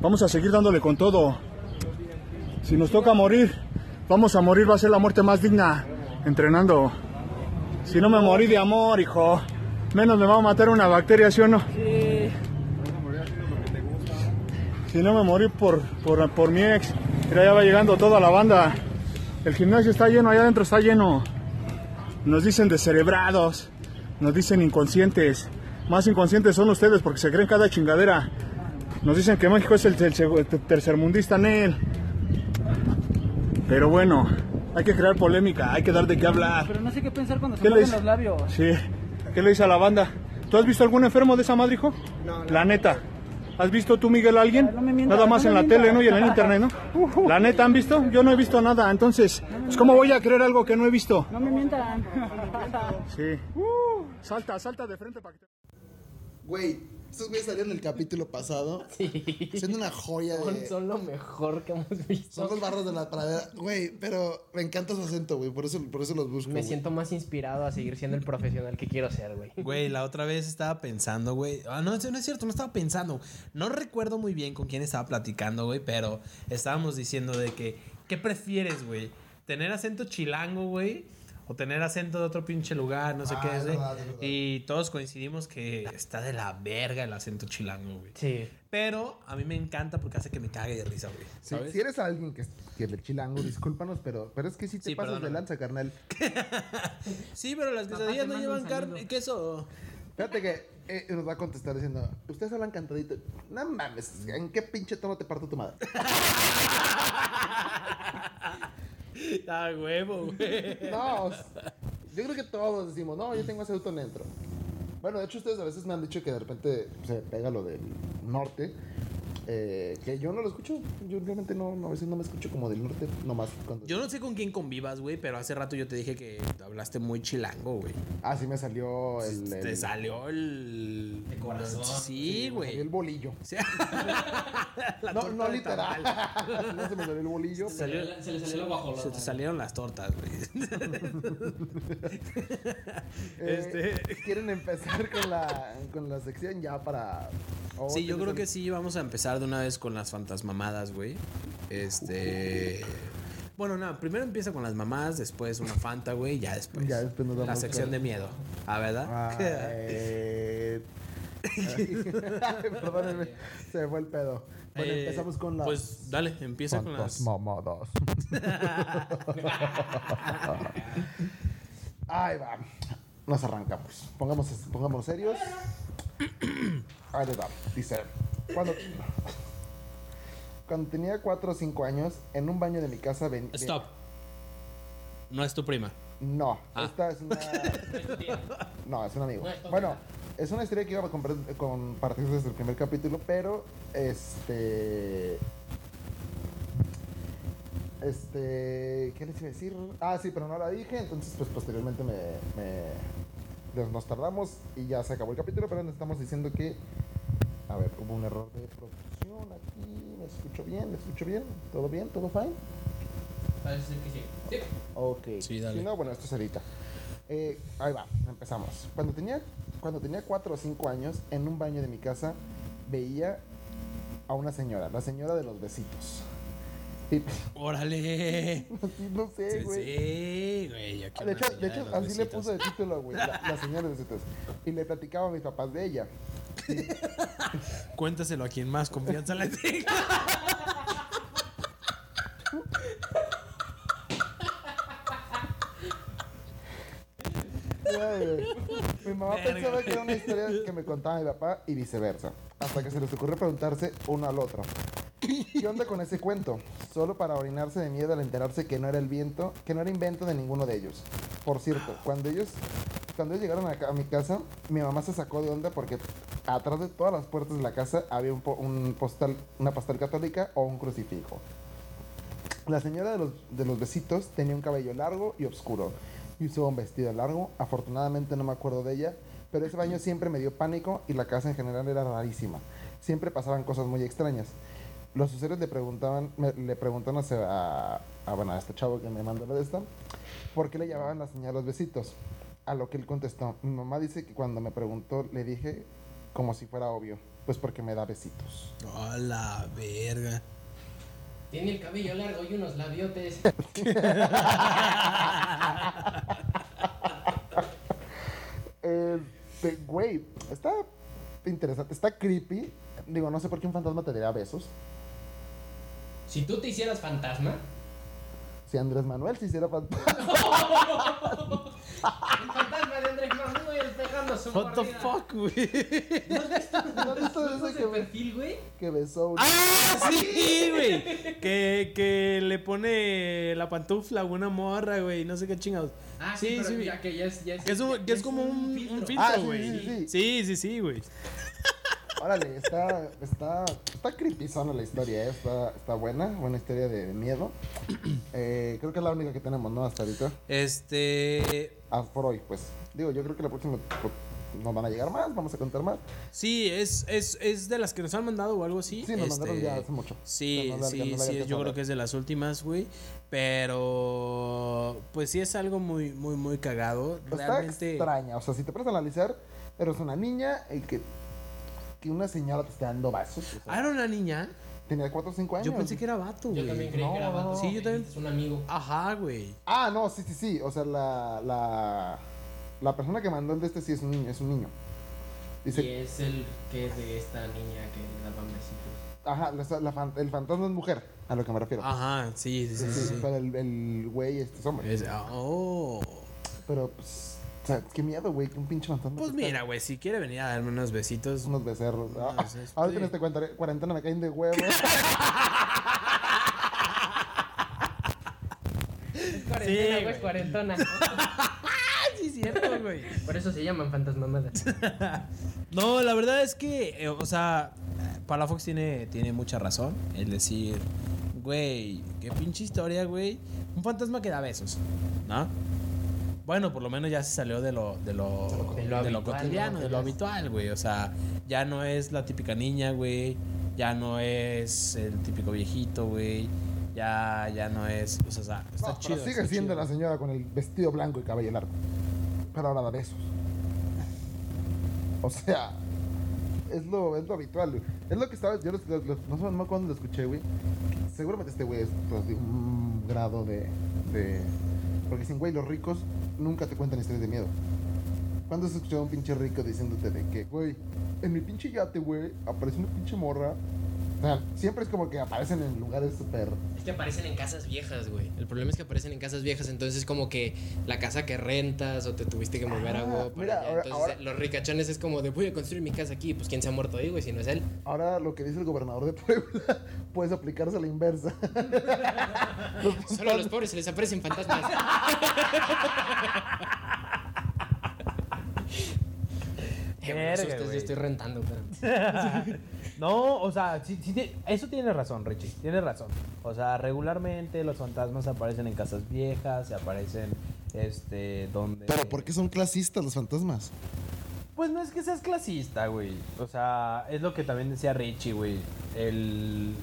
Vamos a seguir dándole con todo. Si nos toca morir, vamos a morir, va a ser la muerte más digna, entrenando. Si no me morí de amor, hijo, menos me va a matar una bacteria, ¿sí o no? Si no me morí por, por, por mi ex, mira, ya va llegando toda la banda. El gimnasio está lleno, allá adentro está lleno. Nos dicen descerebrados, nos dicen inconscientes. Más inconscientes son ustedes porque se creen cada chingadera. Nos dicen que México es el, el el tercermundista en él. Pero bueno, hay que crear polémica, hay que dar de qué hablar. Pero no sé qué pensar cuando se ¿Qué le mueven los labios. Sí. ¿Qué le dice a la banda? ¿Tú has visto algún enfermo de esa madre, hijo? No. La neta. ¿Has visto tú, Miguel, a alguien? No me nada más no en me la tele, ¿no? Y en el internet, ¿no? La neta, ¿han visto? Yo no he visto nada. Entonces, pues, ¿cómo voy a creer algo que no he visto? No me mientan. Sí. salta, salta de frente para que te... Güey, estos güeyes salieron en el capítulo pasado. Sí. Siendo una joya Son, de. son lo mejor que hemos visto. Son los barros de la pradera. Güey, pero me encanta su acento, güey. Por eso, por eso los busco. Me güey. siento más inspirado a seguir siendo el profesional que quiero ser, güey. Güey, la otra vez estaba pensando, güey. Ah, no, eso no es cierto, no estaba pensando. No recuerdo muy bien con quién estaba platicando, güey, pero estábamos diciendo de que, ¿qué prefieres, güey? ¿Tener acento chilango, güey? O tener acento de otro pinche lugar, no sé Ah, qué es es, verdad, es. Y todos coincidimos que está de la verga el acento chilango, güey. Sí. Pero a mí me encanta porque hace que me cague de risa, güey. Sí, si eres alguien que, que le chilango, discúlpanos, pero, pero es que si te Sí, pasas de lanza, carnal. Sí, pero las quesadillas no llevan carne y queso. Fíjate que eh, nos va a contestar diciendo, ustedes hablan cantadito. No mames, ¿en qué pinche tono te parto tu madre? Ah, huevo, güey. No, yo creo que todos decimos, no, yo tengo acento neutro. Bueno, de hecho ustedes a veces me han dicho que de repente se pega lo del norte, eh, que yo no lo escucho. Yo realmente no, no, a veces no me escucho como del norte, nomás cuando... Yo no sé con quién convivas, güey, pero hace rato yo te dije que hablaste muy chilango, güey. Ah, sí me salió el... Te salió el. De corazón. Sí, güey. salió el bolillo. Sí. La No, no literal. no se me salió el bolillo. Se le, se le salió la guajolota. Se te salieron las tortas, güey. Eh, Este- ¿Quieren empezar con la, con la sección ya para... Sí, yo creo el- que sí, vamos a empezar de una vez con las fantasmamadas, güey. Este. Bueno, no, primero empieza con las mamás, después una fanta, güey, y ya después. Ya después nos La sección de miedo. Ah, ¿verdad? Ah, eh, Perdónenme, se me fue el pedo. Bueno, Eh, empezamos con las Pues dale, empieza con las. fantasmamadas. Ahí va. Nos arrancamos. Pongamos, pongamos serios. Ahí va. Dice, cuando, cuando tenía 4 o 5 años, en un baño de mi casa ven... Stop. No es tu prima. No, Ah. esta es una... No, es un amigo. Bueno, es una historia que iba a compar- compartir desde el primer capítulo, pero este... Este... ¿Qué les iba a decir? Ah, sí, pero no la dije, entonces pues posteriormente me... me- nos tardamos y ya se acabó el capítulo, pero estamos diciendo que... A ver, hubo un error de producción aquí, ¿me escucho bien? ¿Me escucho bien? ¿Todo bien? ¿Todo fine? Parece ser que sí. Sí. Ok. Sí, dale. Si no, bueno, esto es ahorita. Eh, ahí va, empezamos. Cuando tenía, cuando tenía 4 o 5 años, en un baño de mi casa, veía a una señora, la señora de los besitos. Y, ¡Órale! no sé, Sí, güey. sí, güey. De hecho, de señora hecho los así le besitos. puso de título, güey, la, la señora de los besitos. Y le platicaba a mis papás de ella. Cuéntaselo a quien más confianza le tenga. Mi mamá Verga, pensaba que era una historia que me contaba mi papá y viceversa. Hasta que se les ocurrió preguntarse uno al otro. ¿Qué onda con ese cuento? Solo para orinarse de miedo al enterarse que no era el viento, que no era invento de ninguno de ellos. Por cierto, cuando ellos, cuando ellos llegaron a, mi casa, mi mamá se sacó de onda porque atrás de todas las puertas de la casa había un, po- un postal, una postal católica o un crucifijo. La señora de los, de besitos tenía un cabello largo y oscuro y usaba un vestido largo. Afortunadamente no me acuerdo de ella, pero ese baño siempre me dio pánico y la casa en general era rarísima. Siempre pasaban cosas muy extrañas. Los usuarios le preguntaban, le preguntaron a, a, este chavo que me mandó la de esta, ¿por qué le llamaban la señora los besitos? A lo que él contestó, mi mamá dice que cuando me preguntó le dije como si fuera obvio, pues porque me da besitos. ¡A la verga! Tiene el cabello largo y unos labiotes. Este, güey, está interesante, está creepy. Digo, no sé por qué un fantasma te daría besos. Si tú te hicieras fantasma, Si Andrés Manuel se hiciera fantasma. el fantasma de Andrés Manuel, dejando su What the fuck, güey. ¿No has visto ese ese que, perfil, güey? que besó una- ¡Ah, sí, güey! Que, que le pone la pantufla a una morra, güey. No sé qué chingados. Ah, sí, sí, pero sí. ya que ya es, ya es, es, un- ya es como un, filtro. un Ah, filtro, sí, güey. sí, sí. Sí, sí, sí, güey. Órale, está, está, está creepyzona la historia, ¿eh? está, está buena, buena historia de miedo. Eh, creo que es la única que tenemos, ¿no? Hasta ahorita. Este. Ah, por hoy, pues. Digo, yo creo que la próxima pues, nos van a llegar más, vamos a contar más. Sí, es, es, es de las que nos han mandado o algo así. Sí, nos mandaron Este, ya hace mucho. Sí, No, no sí, no sí, yo creo que es de las últimas, güey. Pero, pues sí es algo muy, muy, muy cagado. Está Realmente. extraña, o sea, si te pones a analizar, eres una niña y que, que una señora te está dando vasos. o sea, Ah, era una niña. tenía 4 o 5 años. Yo pensé que era vato, güey. Yo también creí No, que era vato. no. Sí, yo también. Es un amigo. Ajá, güey. Ah, no, sí, sí, sí. O sea, la, la, la persona que mandó el de este sí es un niño. Es un niño. Y es el que es de esta niña que le daban besitos. ajá, la- la fan- el fantasma es mujer, a lo que me refiero. Ajá, sí, sí, sí. Sí, sí, sí. Pero el, el güey este es hombre. Es- oh. Pero, pues, o sea, qué miedo, güey, que un pinche fantasma. Pues mira, güey, si quiere venir a darme unos besitos. Unos becerros. Ah, Unos, este- Ahorita en este cuarentena me caen de huevos. Cuarentena, güey. güey, cuarentona. sí, cierto, güey. Por eso se llaman fantasmamadas. No, la verdad es que, eh, o sea, Palafox tiene, tiene mucha razón. Es decir, güey, qué pinche historia, güey. Un fantasma que da besos, ¿no? Bueno, por lo menos ya se salió de lo, de lo, De lo de lo habitual, cotidiano, ¿no? de lo habitual, güey. O sea, ya no es la típica niña, güey. Ya no es el típico viejito, güey. Ya, ya no es. O sea, está No, chido. pero sigue está siendo chido. la señora con el vestido blanco y cabello largo. Pero ahora da besos. O sea, es lo, es lo habitual, güey. Es lo que estaba. Yo lo- lo- lo- no sé no cuándo lo escuché, güey. Seguramente este güey es pues, de un grado de, de. Porque sin güey, los ricos nunca te cuentan historias de miedo. ¿Cuándo has escuchado a un pinche rico diciéndote de que, güey, en mi pinche yate, güey, aparece una pinche morra? O sea, siempre es como que aparecen en lugares súper. Es que aparecen en casas viejas, güey. El problema es que aparecen en casas viejas, entonces es como que la casa que rentas o te tuviste que mover a Ah, para mira, allá. Entonces ahora- los ricachones es como de voy a construir mi casa aquí, pues quién se ha muerto ahí, güey, si no es él. Ahora lo que dice el gobernador de Puebla, puedes aplicarse a la inversa. Solo a los pobres se les aparecen fantasmas. Eh, bueno, yo estoy rentando, pero... No, o sea, sí, sí tie- eso tiene razón, Richie, tiene razón. O sea, regularmente los fantasmas aparecen en casas viejas, se aparecen, este, donde... Pero ¿por qué son clasistas los fantasmas? Pues no es que seas clasista, güey. O sea, es lo que también decía Richie, güey. El...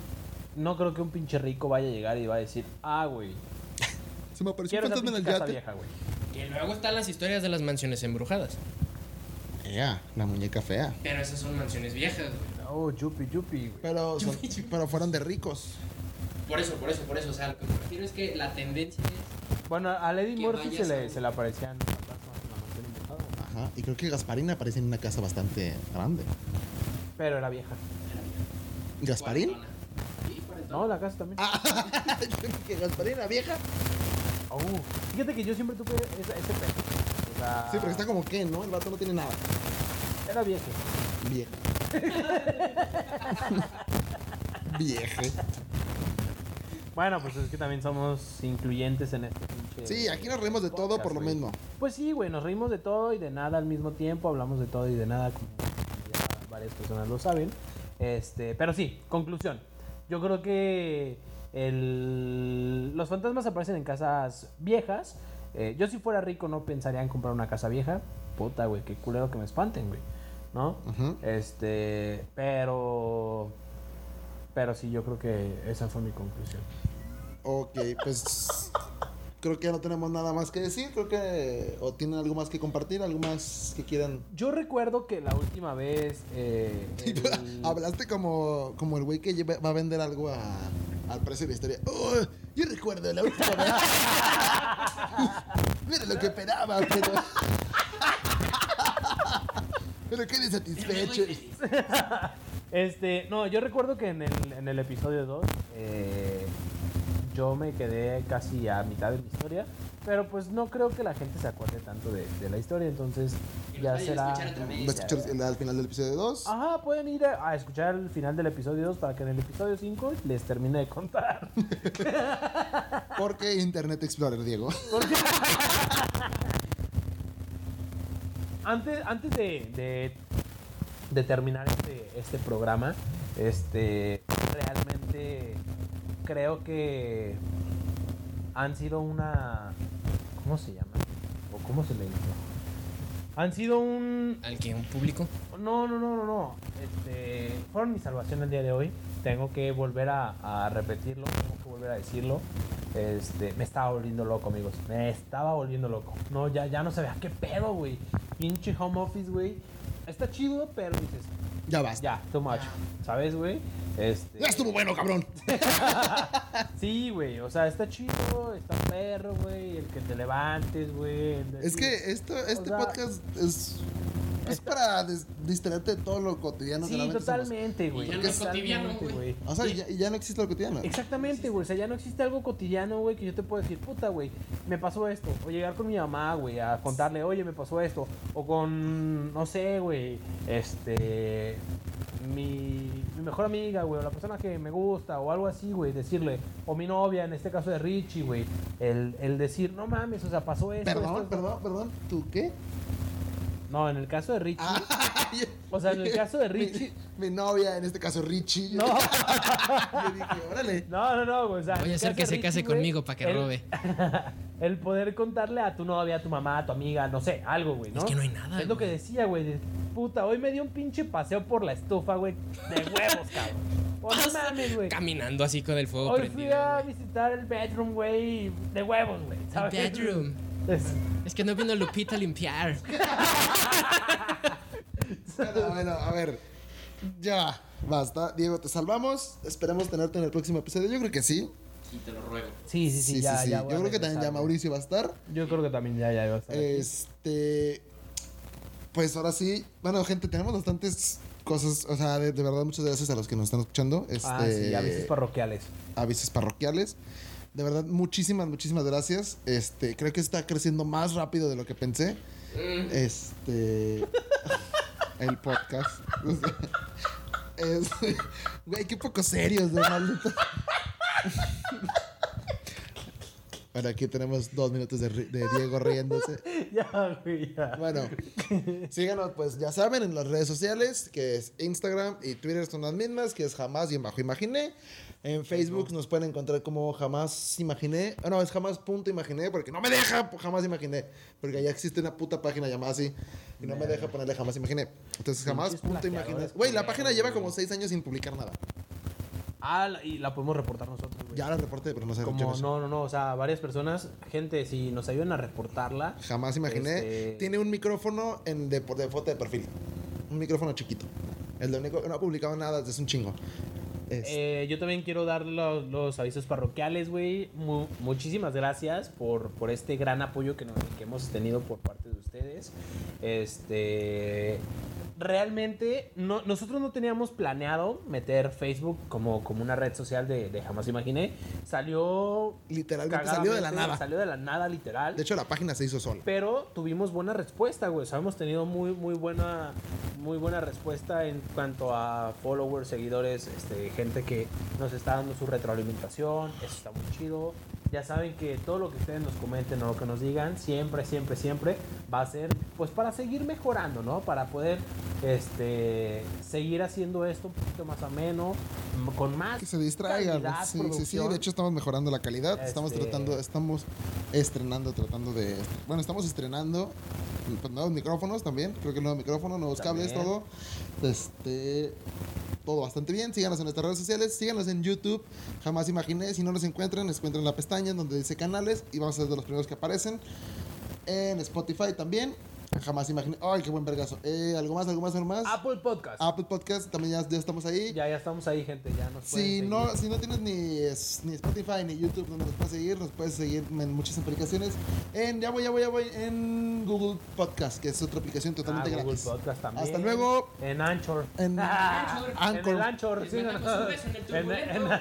No creo que un pinche rico vaya a llegar y va a decir, ah, güey, Se me apareció un fantasma en el casa yate. vieja, güey. Y luego están las historias de las mansiones embrujadas. Ea, la muñeca fea. Pero esas son mansiones viejas, güey. Oh, yupi, yupi, güey. Pero, son- pero fueron de ricos. Por eso, por eso, por eso. O sea, lo que me refiero es que la tendencia es... Bueno, a Lady Murphy se le, a- se le aparecían fantasmas en la mansión embrujada. Ajá, y creo que Gasparín aparece en una casa bastante grande. Pero era vieja. ¿Gasparín? Sí. No, la casa también. Ah, ¿Que Gasparín era vieja? Oh, fíjate que yo siempre tuve ese, ese pedo. O sea, Sí, porque está como que, ¿no? El vato no tiene nada. Era vieja. Vieja. Vieja. Bueno, pues es que también somos incluyentes en este pinche. Sí, aquí nos reímos de todo por lo güey. mismo. Pues sí, güey, nos reímos de todo y de nada al mismo tiempo. Hablamos de todo y de nada, como ya varias personas lo saben. Este, pero sí, conclusión. Yo creo que el- los fantasmas aparecen en casas viejas. Eh, yo si fuera rico no pensaría en comprar una casa vieja. Puta, güey, qué culero que me espanten, güey. ¿No? Este, pero... Pero sí, yo creo que esa fue mi conclusión. Ok, pues creo que ya no tenemos nada más que decir. Creo que o tienen algo más que compartir, algo más que quieran. Yo recuerdo que la última vez... eh, el- Hablaste como, como el güey que va a vender algo a- al precio de la historia. Oh, yo recuerdo la última vez. Mira lo que esperaba, pero. Pero quedé satisfecho. Este, no, yo recuerdo que en el, en el episodio 2 eh, yo me quedé casi a mitad de mi historia Pero pues no creo que la gente se acuerde tanto de, de la historia, entonces ya será... Va a escuchar el- al final del episodio 2. Ajá, pueden ir a, a escuchar el final del episodio 2 para que en el episodio 5 les termine de contar. Porque Internet Explorer, Diego. Porque- antes antes de, de, de terminar este, este programa, este realmente creo que han sido una. ¿Cómo se llama? ¿O cómo se le dice? Han sido un. ¿Al que un público? No, no, no, no, no. Este, fueron mi salvación el día de hoy. Tengo que volver a, a repetirlo, tengo que volver a decirlo. Este, me estaba volviendo loco, amigos. Me estaba volviendo loco. No, ya, ya no sabía qué pedo, güey. Pinche home office, güey. Está chido, pero dices, Ya basta. ya, too much. ¿Sabes, güey? Este, Ya estuvo bueno, cabrón. Sí, güey. O sea, está chido, está perro, güey. El que te levantes, güey. Es que esto, este sea, podcast es, es está- para des- distraerte de todo lo cotidiano Sí, totalmente, güey. Ya no es cotidiano, güey. O sea, y ya, no existe lo cotidiano. Exactamente, güey. O sea, ya no existe algo cotidiano, güey, que yo te puedo decir, puta, güey, me pasó esto. O llegar con mi mamá, güey, a contarle, oye, me pasó esto. O con, no sé, güey, este. Mi, mi mejor amiga, güey, o la persona que me gusta, o algo así, güey, decirle, o mi novia, en este caso de Richie, güey, el, el decir, no mames, o sea, pasó esto. esto, Perdón, esto". perdón, perdón. ¿Tú qué? No, en el caso de Richie, Ah, o sea, en el caso de Richie, Mi, mi novia, en este caso Richie. No, yo dije, órale. no, no, no, güey, o sea, Voy a el hacer que se case Richie, conmigo para que él- robe. el poder contarle a tu novia, a tu mamá, a tu amiga, no sé, algo, güey, ¿no? Es que no hay nada, Es lo que decía, güey. de, Puta, hoy me dio un pinche paseo por la estufa, güey, de huevos, cabrón. O no mames, güey. Caminando así con el fuego Hoy fui a güey. visitar el bedroom, güey, de huevos, güey. El bedroom. Es- Es que no vino Lupita a limpiar. Bueno, bueno, a ver. Ya, basta. Diego, te salvamos. Esperemos tenerte en el próximo episodio. Yo creo que sí. Y te lo ruego. Sí, sí, sí, ya, ya. Yo creo que también ya. Mauricio va a estar. Yo creo que también ya, ya iba a estar. aquí. Este. Pues ahora sí. Bueno, gente, tenemos bastantes cosas. O sea, de, de verdad, muchas gracias a los que nos están escuchando. Este, Ah, sí, avisos parroquiales. avisos parroquiales. De verdad, muchísimas, muchísimas gracias. Este, creo que está creciendo más rápido de lo que pensé. Este. el podcast. O sea, es- güey, qué poco serios, de maldito. Bueno, aquí tenemos dos minutos de, de Diego riéndose. ya, güey, ya. Bueno, síganos, pues ya saben, en las redes sociales, que es Instagram y Twitter son las mismas, que es jamás y en bajo imaginé. En Facebook nos pueden encontrar como jamás imaginé. Ah, no, es jamás punto imaginé, porque no me deja pues, jamás imaginé. Porque ya existe una puta página llamada así y no me deja ponerle jamás imaginé. Entonces, jamás punto imaginé. Güey, la página lleva como seis años sin publicar nada. Ah, y la podemos reportar nosotros, güey. Ya la reporté, pero no sé Como, no, no, no, o sea, varias personas, gente, si nos ayudan a reportarla. Jamás imaginé. Este- Tiene un micrófono en de, de foto de perfil. Un micrófono chiquito. Es lo único. No ha publicado nada desde un chingo. Eh, yo también quiero dar los, avisos parroquiales, güey. Mu- muchísimas gracias por, por este gran apoyo que, que hemos tenido por parte de ustedes. Este. Realmente, no, nosotros no teníamos planeado meter Facebook como, como una red social de, de Jamás Imaginé. Salió. Literalmente salió de la nada. Salió de la nada, literal. De hecho, la página se hizo sola. Pero tuvimos buena respuesta, güey. O sea, hemos tenido muy, muy buena, muy buena respuesta en cuanto a followers, seguidores, este, gente que nos está dando su retroalimentación. Eso está muy chido. Ya saben que todo lo que ustedes nos comenten o lo que nos digan, siempre, siempre, siempre va a ser, pues, para seguir mejorando, ¿no? Para poder, este, seguir haciendo esto un poquito más ameno, con más Que se distraigan. calidad, Sí, sí, sí. De hecho, estamos mejorando la calidad. Estamos Este- tratando, estamos estrenando, tratando de. Bueno, estamos estrenando pues, nuevos micrófonos también. Creo que nuevo micrófono, nuevos cables, También. todo. Este. Todo bastante bien. Síganos en nuestras redes sociales. Síganos en YouTube. Jamás imaginé. Si no nos encuentran, nos encuentran en la pestaña donde dice canales. Y vamos a ser de los primeros que aparecen. En Spotify también. Jamás imaginé. Ay, qué buen vergazo. Eh, ¿Algo más, algo más, algo más? Apple Podcast. Apple Podcast, también ya, ya estamos ahí. Ya, ya estamos ahí, gente. Ya nos Si seguir. no, si no tienes ni, ni Spotify ni YouTube donde nos puedes seguir, nos puedes seguir en muchas aplicaciones. En, ya voy, ya voy, ya voy, en Google Podcast, que es otra aplicación totalmente Ah, Google gratis. Podcast también. Hasta luego. En Anchor. En Anchor. Anchor. En el Anchor. Sí, en el En- turbulento.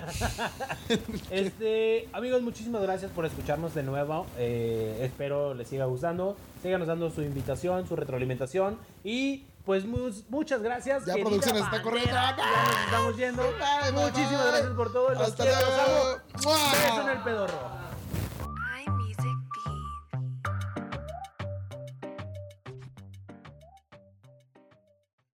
en- este, amigos, muchísimas gracias por escucharnos de nuevo. Eh, espero les siga gustando. Síganos dando su invitación, su retroalimentación. Y pues mu- muchas gracias. Ya producción está corriendo. Ya nos estamos yendo. Bye, bye, Muchísimas bye. gracias por todo. Los Hasta quiero, los amo. luego. Beso en el pedorro.